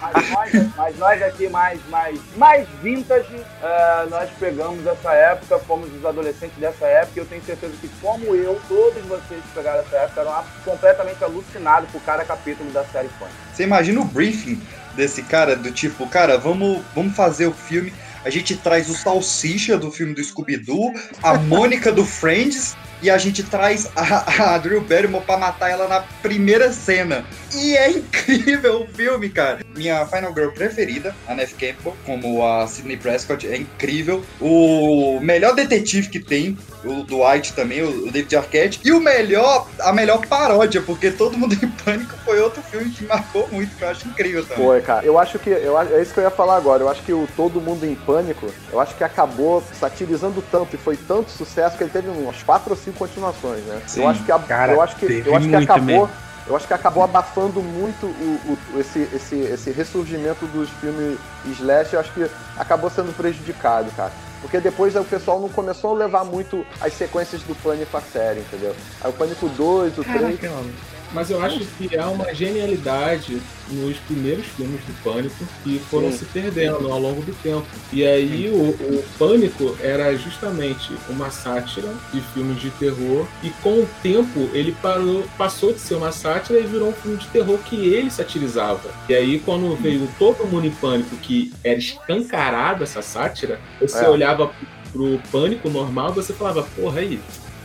Mas nós, mas nós aqui mais, mais, mais vintage, eh, nós pegamos essa época, fomos os adolescentes dessa época, e eu tenho certeza que, como eu, todos vocês que pegaram essa época eram completamente alucinados por cada capítulo da série Pânico. Você imagina o briefing desse cara, do tipo, cara, vamos, vamos fazer o filme. A gente traz o Salsicha do filme do Scooby-Doo, a Mônica do Friends, e a gente traz a, a Drew Barrymore pra matar ela na primeira cena. E é incrível o filme, cara. Minha Final Girl preferida, a Neve Campbell, como a Sidney Prescott, é incrível. O melhor detetive que tem, o Dwight também, o David Arquette. E o melhor, a melhor paródia, porque Todo Mundo em Pânico foi outro filme que marcou muito, que eu acho incrível também. Foi, cara. Eu acho que. Eu, é isso que eu ia falar agora. Eu acho que o Todo Mundo em Pânico, eu acho que acabou satirizando tanto e foi tanto sucesso que ele teve umas quatro ou cinco continuações, né? Sim. eu acho que, a- Cara, eu acho que, eu acho que acabou. mesmo. Eu acho que acabou abafando muito o, o- esse, esse, esse ressurgimento dos filmes slash. Eu acho que acabou sendo prejudicado, cara. Porque depois o pessoal não começou a levar muito as sequências do Pânico a sério, entendeu? Aí o Pânico 2, o 3. Caraca. Mas eu acho que há uma genialidade nos primeiros filmes do Pânico que foram Sim. se perdendo ao longo do tempo. E aí o, o Pânico era justamente uma sátira de filmes de terror e com o tempo ele parou, passou de ser uma sátira e virou um filme de terror que ele satirizava. E aí quando veio Todo Mundo em Pânico, que era escancarado essa sátira, você É. olhava pro Pânico normal você falava, porra aí,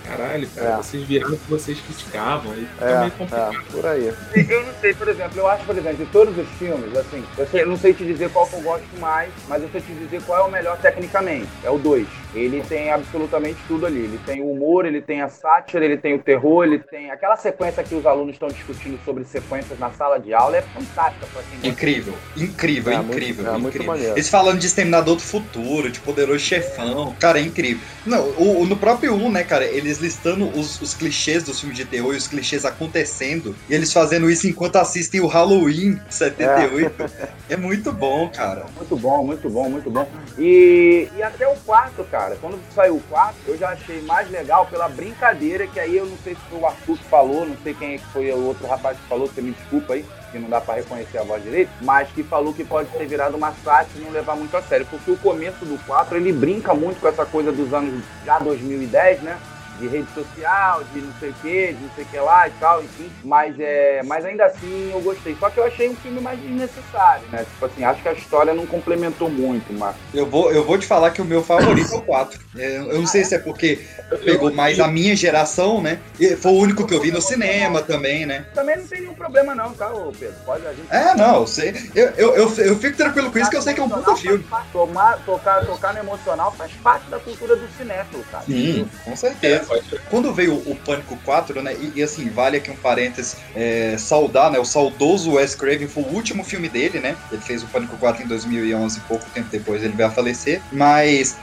caralho, cara, É. vocês viraram o que vocês criticavam. Aí fica É, meio complicado. é, por aí. Eu não sei, por exemplo, eu acho, por exemplo, de todos os filmes, assim, eu, sei- eu não sei te dizer qual que eu gosto mais, mas eu sei te dizer qual é o melhor tecnicamente. É o 2. Ele tem absolutamente tudo ali. Ele tem o humor, ele tem a sátira, ele tem o terror, ele tem aquela sequência que os alunos estão discutindo sobre sequências na sala de aula, é fantástica pra quem gosta. Incrível, incrível, É, muito- incrível, é, muito incrível. maneiro. Eles falando de Exterminador do Futuro, de Poderoso Chefão, cara, é incrível. Não, o, o- no próprio 1, né, cara, eles eles listando os, os clichês dos filmes de terror e os clichês acontecendo, e eles fazendo isso enquanto assistem o Halloween 78. É, é muito bom, cara. Muito bom, muito bom, muito bom. E, e até o quarto, cara, quando saiu o quarto, eu já achei mais legal pela brincadeira, que aí eu não sei se foi o Arthur que falou, não sei quem é que foi o outro rapaz que falou, você me desculpa aí, que não dá pra reconhecer a voz direito, mas que falou que pode ter virado uma sátira e não levar muito a sério, porque o começo do 4, ele brinca muito com essa coisa dos anos já 2010, né? De rede social, de não sei o que, de não sei o que lá e tal, enfim. Mas, é, mas ainda assim eu gostei. Só que eu achei um filme mais desnecessário, né? Tipo assim, acho que a história não complementou muito, mas. Eu vou, eu vou te falar que o meu favorito é o 4. É, eu não sei se é porque pegou mais a minha geração, né? E foi o único que eu vi no cinema também, né? Também não tem nenhum problema, não, tá, Pedro? Pode a gente. É, não, eu sei. Eu, eu, eu, eu fico tranquilo com isso que eu sei que é um puta filme. Tomar, tocar, tocar no emocional faz parte da cultura do cinéfilo, cara. Sim, com certeza. Quando veio o Pânico 4, né? E, e assim, vale aqui um parênteses, é, saudar, né? O saudoso Wes Craven foi o último filme dele, né? Ele fez o Pânico 4 em 2011, pouco tempo depois ele veio a falecer. Mas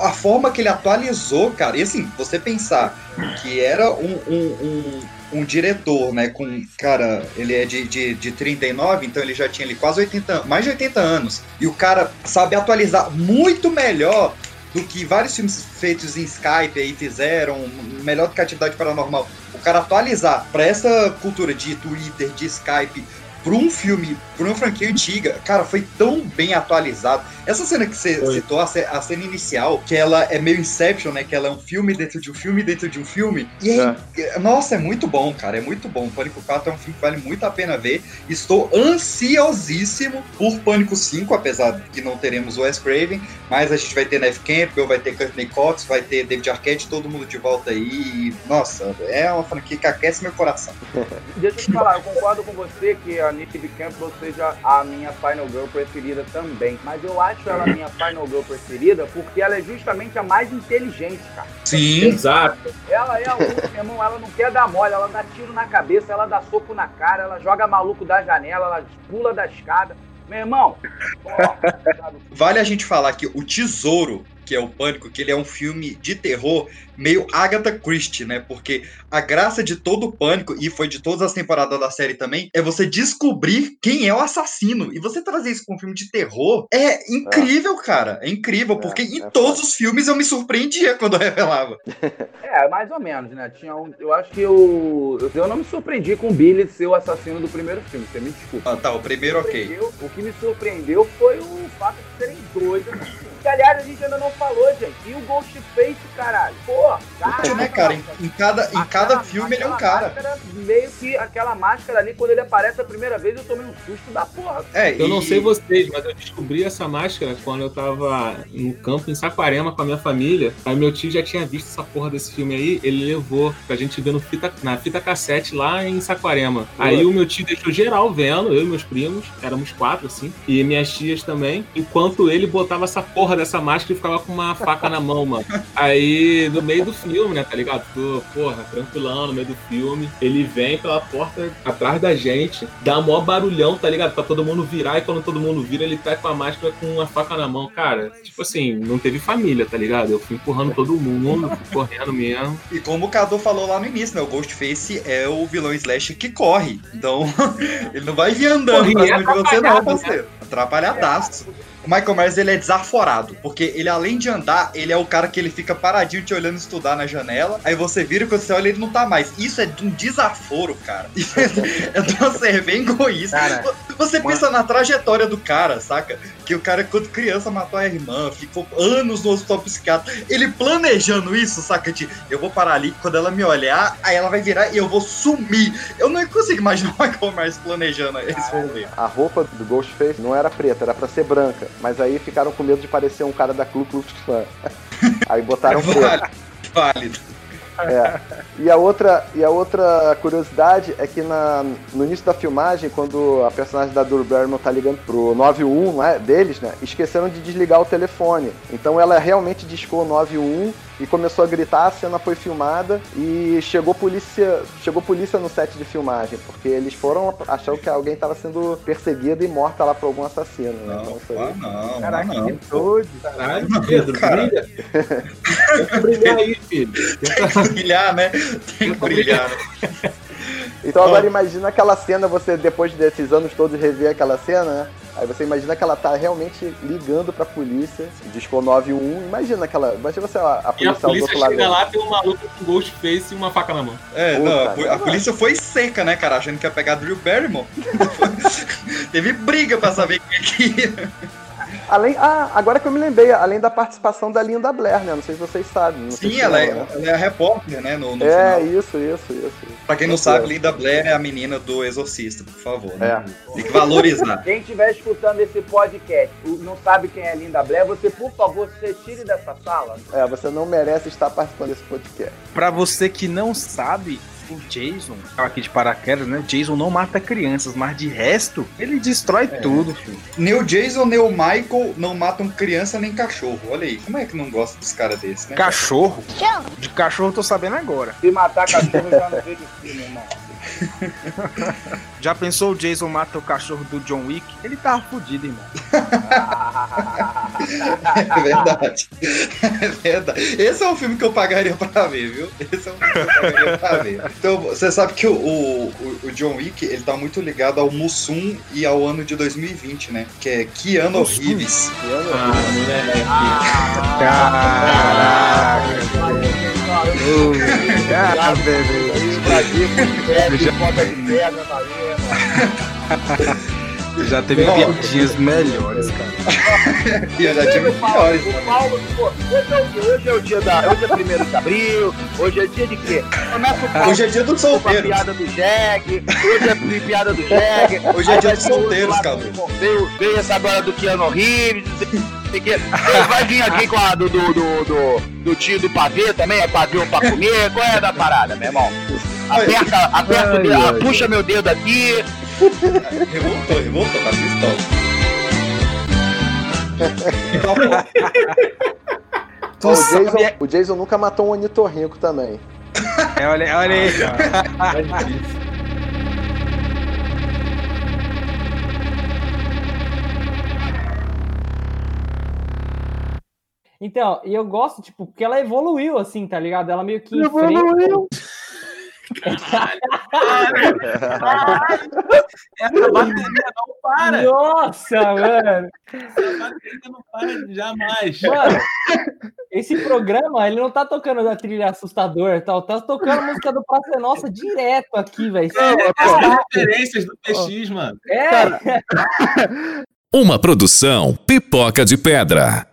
a forma que ele atualizou, cara, e assim, você pensar que era um, um, um, um diretor, né, com, cara, ele é de, de, de 39, então ele já tinha ali quase 80, mais de 80 anos, e o cara sabe atualizar muito melhor do que vários filmes feitos em Skype aí fizeram, melhor do que Atividade Paranormal. O cara atualizar para essa cultura de Twitter, de Skype, para um filme, para uma franquia antiga, cara, foi tão bem atualizado. Essa cena que você citou, a, ce- a cena inicial, que ela é meio Inception, né? Que ela é um filme dentro de um filme dentro de um filme. E aí, nossa, é muito bom, cara, é muito bom. Pânico 4 é um filme que vale muito a pena ver. Estou ansiosíssimo por Pânico 5, apesar de que não teremos o Wes Craven, mas a gente vai ter Neve Campbell, vai ter Courtney Cox, vai ter David Arquette, todo mundo de volta aí. E, nossa, é uma franquia que aquece meu coração. Deixa eu te falar, eu concordo com você que a Nick Campbell seja a minha Final Girl preferida também. Mas eu acho ela a minha Final Girl preferida porque ela é justamente a mais inteligente, cara. Sim, exato. Ela é a meu irmão, ela não quer dar mole, ela dá tiro na cabeça, ela dá soco na cara, ela joga maluco da janela, ela pula da escada. Meu irmão, <laughs> Vale a gente falar que o Tesouro, que é o Pânico, que ele é um filme de terror meio Agatha Christie, né? Porque a graça de todo o Pânico, e foi de todas as temporadas da série também, é você descobrir quem é o assassino. E você trazer isso com um filme de terror é incrível, cara. É incrível, porque em todos os filmes eu me surpreendia <laughs> quando eu revelava. <laughs> É, mais ou menos, né? Tinha um, eu acho que eu, eu não me surpreendi com o Billy ser o assassino do primeiro filme, você me desculpa. Ah, tá, o primeiro ok. O que me surpreendeu foi o fato de serem dois. Que, aliás, a gente ainda não falou, gente. E o Ghostface, caralho? Pô, cara. né, cara? Em, em cada, em cada filme ele é um cara. Máscara, meio que aquela máscara ali, quando ele aparece a primeira vez, eu tomei um susto da porra. É, Eu não sei vocês, mas eu descobri essa máscara quando eu tava no campo em Saquarema com a minha família. Aí meu tio já tinha visto essa porra desse filme aí, ele levou pra gente ver no fita, na fita cassete lá em Saquarema. Aí o meu tio deixou geral vendo, eu e meus primos, éramos quatro assim, e minhas tias também, enquanto ele botava essa porra dessa máscara e ficava com uma faca na mão, mano. Aí no meio do filme, né, tá ligado? Tô, porra, tranquilão no meio do filme. Ele vem pela porta atrás da gente, dá mó barulhão, tá ligado? Pra todo mundo virar, e quando todo mundo vira, ele tá com a máscara com uma faca na mão. Cara, tipo assim, não teve família, tá ligado? Eu fui empurrando todo mundo, fui correndo mesmo. E como o Cadu falou lá no início, né? O Ghostface é o vilão slash que corre. Então, <laughs> ele não vai vir andando pra Corre, cima de você, não, atrapalhado, parceiro. Atrapalhadaço. O Michael Myers, ele é desaforado, porque ele, além de andar, ele é o cara que ele fica paradinho te olhando estudar na janela, aí você vira e quando você olha, ele não tá mais. Isso é de um desaforo, cara. Isso é, de uma egoísta. Cara, Você pensa na trajetória do cara, saca? Que o cara, quando criança, matou a irmã, ficou anos no hospital psiquiátrico. Ele planejando isso, saca? De eu vou parar ali, quando ela me olhar, aí ela vai virar e eu vou sumir. Eu não consigo imaginar o Michael Myers planejando esse rolê. A roupa do Ghostface não era preta, era pra ser branca. Mas aí ficaram com medo de parecer um cara da Ku Klux Klan. <laughs> Aí botaram preto. Válido. Válido. É. E a outra, e a outra curiosidade é que na, no início da filmagem, quando a personagem da Drew Barrymore tá ligando pro 91 né, deles, né, esqueceram de desligar o telefone. Então ela realmente discou o 91 e começou a gritar, a cena foi filmada e chegou polícia, chegou polícia no set de filmagem, porque eles foram achando que alguém estava sendo perseguido e morta lá por algum assassino, né? Então foi... Ah, não, Caraca, não, não. que doido. Caralho, Pedro, Cara. brilha. Tenta <laughs> brilhar aí, filho. Tem que brilhar, né? Tem que brilhar. né? Então agora imagina aquela cena, você depois desses anos todos rever aquela cena, né? Aí você imagina que ela tá realmente ligando pra polícia, disco 91, imagina aquela. Imagina você, a, a E a polícia do polícia outro lado. chega lá, tem um maluco com Ghostface e uma faca na mão. É, Puta, não, a, a polícia foi seca, né, cara? Achando que ia pegar Drew Barrymore. <laughs> Teve briga pra saber quem é que ia. Além, ah, agora que eu me lembrei, além da participação da Linda Blair, né? Não sei se vocês sabem. Sim, ela é, né? ela é a repórter, né? No, no É, final. isso, isso, isso. Pra quem não sabe, Linda Blair é a menina do Exorcista, por favor. Né? É. Tem que valorizar. <laughs> Quem estiver escutando esse podcast e não sabe quem é Linda Blair, você, por favor, se retire dessa sala. É, você não merece estar participando desse podcast. Pra você que não sabe, o Jason, aqui de paraquedas, né? Jason não mata crianças, mas de resto, ele destrói tudo, filho. Nem o Jason, nem o Michael não matam criança nem cachorro. Olha aí, como é que não gosta dos caras desses, né? Cachorro? De cachorro eu tô sabendo agora. Se matar cachorro, eu já não vejo filme, irmão. <laughs> Já pensou o Jason mata o cachorro do John Wick? Ele tava fudido, irmão. <laughs> É verdade. É verdade. Esse é um filme que eu pagaria pra ver, viu? Esse é um filme que eu pagaria pra ver. Então, você sabe que o, o, o John Wick, ele tá muito ligado ao Mussum e ao ano de 2020, né? Que é Keanu Reeves. Ah, moleque. Caraca. Ah, bebê. Brasil, pedra, ponta de pedra, Já teve Ó. piadinhas melhores, cara. E <laughs> eu já tive piores. O Paulo, pô, hoje é o dia, hoje é o dia da. Hoje é primeiro de abril, hoje é dia de quê? Começa o Paulo Hoje é dia a solteiros. piada do Jeg, hoje é piada do Jeg. <laughs> Hoje é aí dia dos solteiros, Cadu. Veio, veio essa agora do Keanu Reeves, não sei o que. Vai vir aqui com a do, do, do, do, do tio do pavê também, é pavê ou pra comer? Qual é da parada, meu irmão? Aperta, aperta o Ai, dedo, ai, puxa meu dedo aqui. Revoltou, revoltou, tá pistola. <laughs> O, Jason, o Jason nunca matou um ornitorrinco também. É, olha, olha aí. Então, e eu gosto, tipo, porque ela evoluiu, assim, tá ligado? Ela meio que enfrenta. Evoluiu. Essa bateria não para. Nossa, mano. Essa bateria não para jamais. Mano, esse programa, ele não tá tocando da trilha assustador, tal, tá tocando a música do Praça é Nossa direto aqui, velho. É, Caraca. as referências do PX, mano. É, <laughs> Uma produção pipoca de pedra.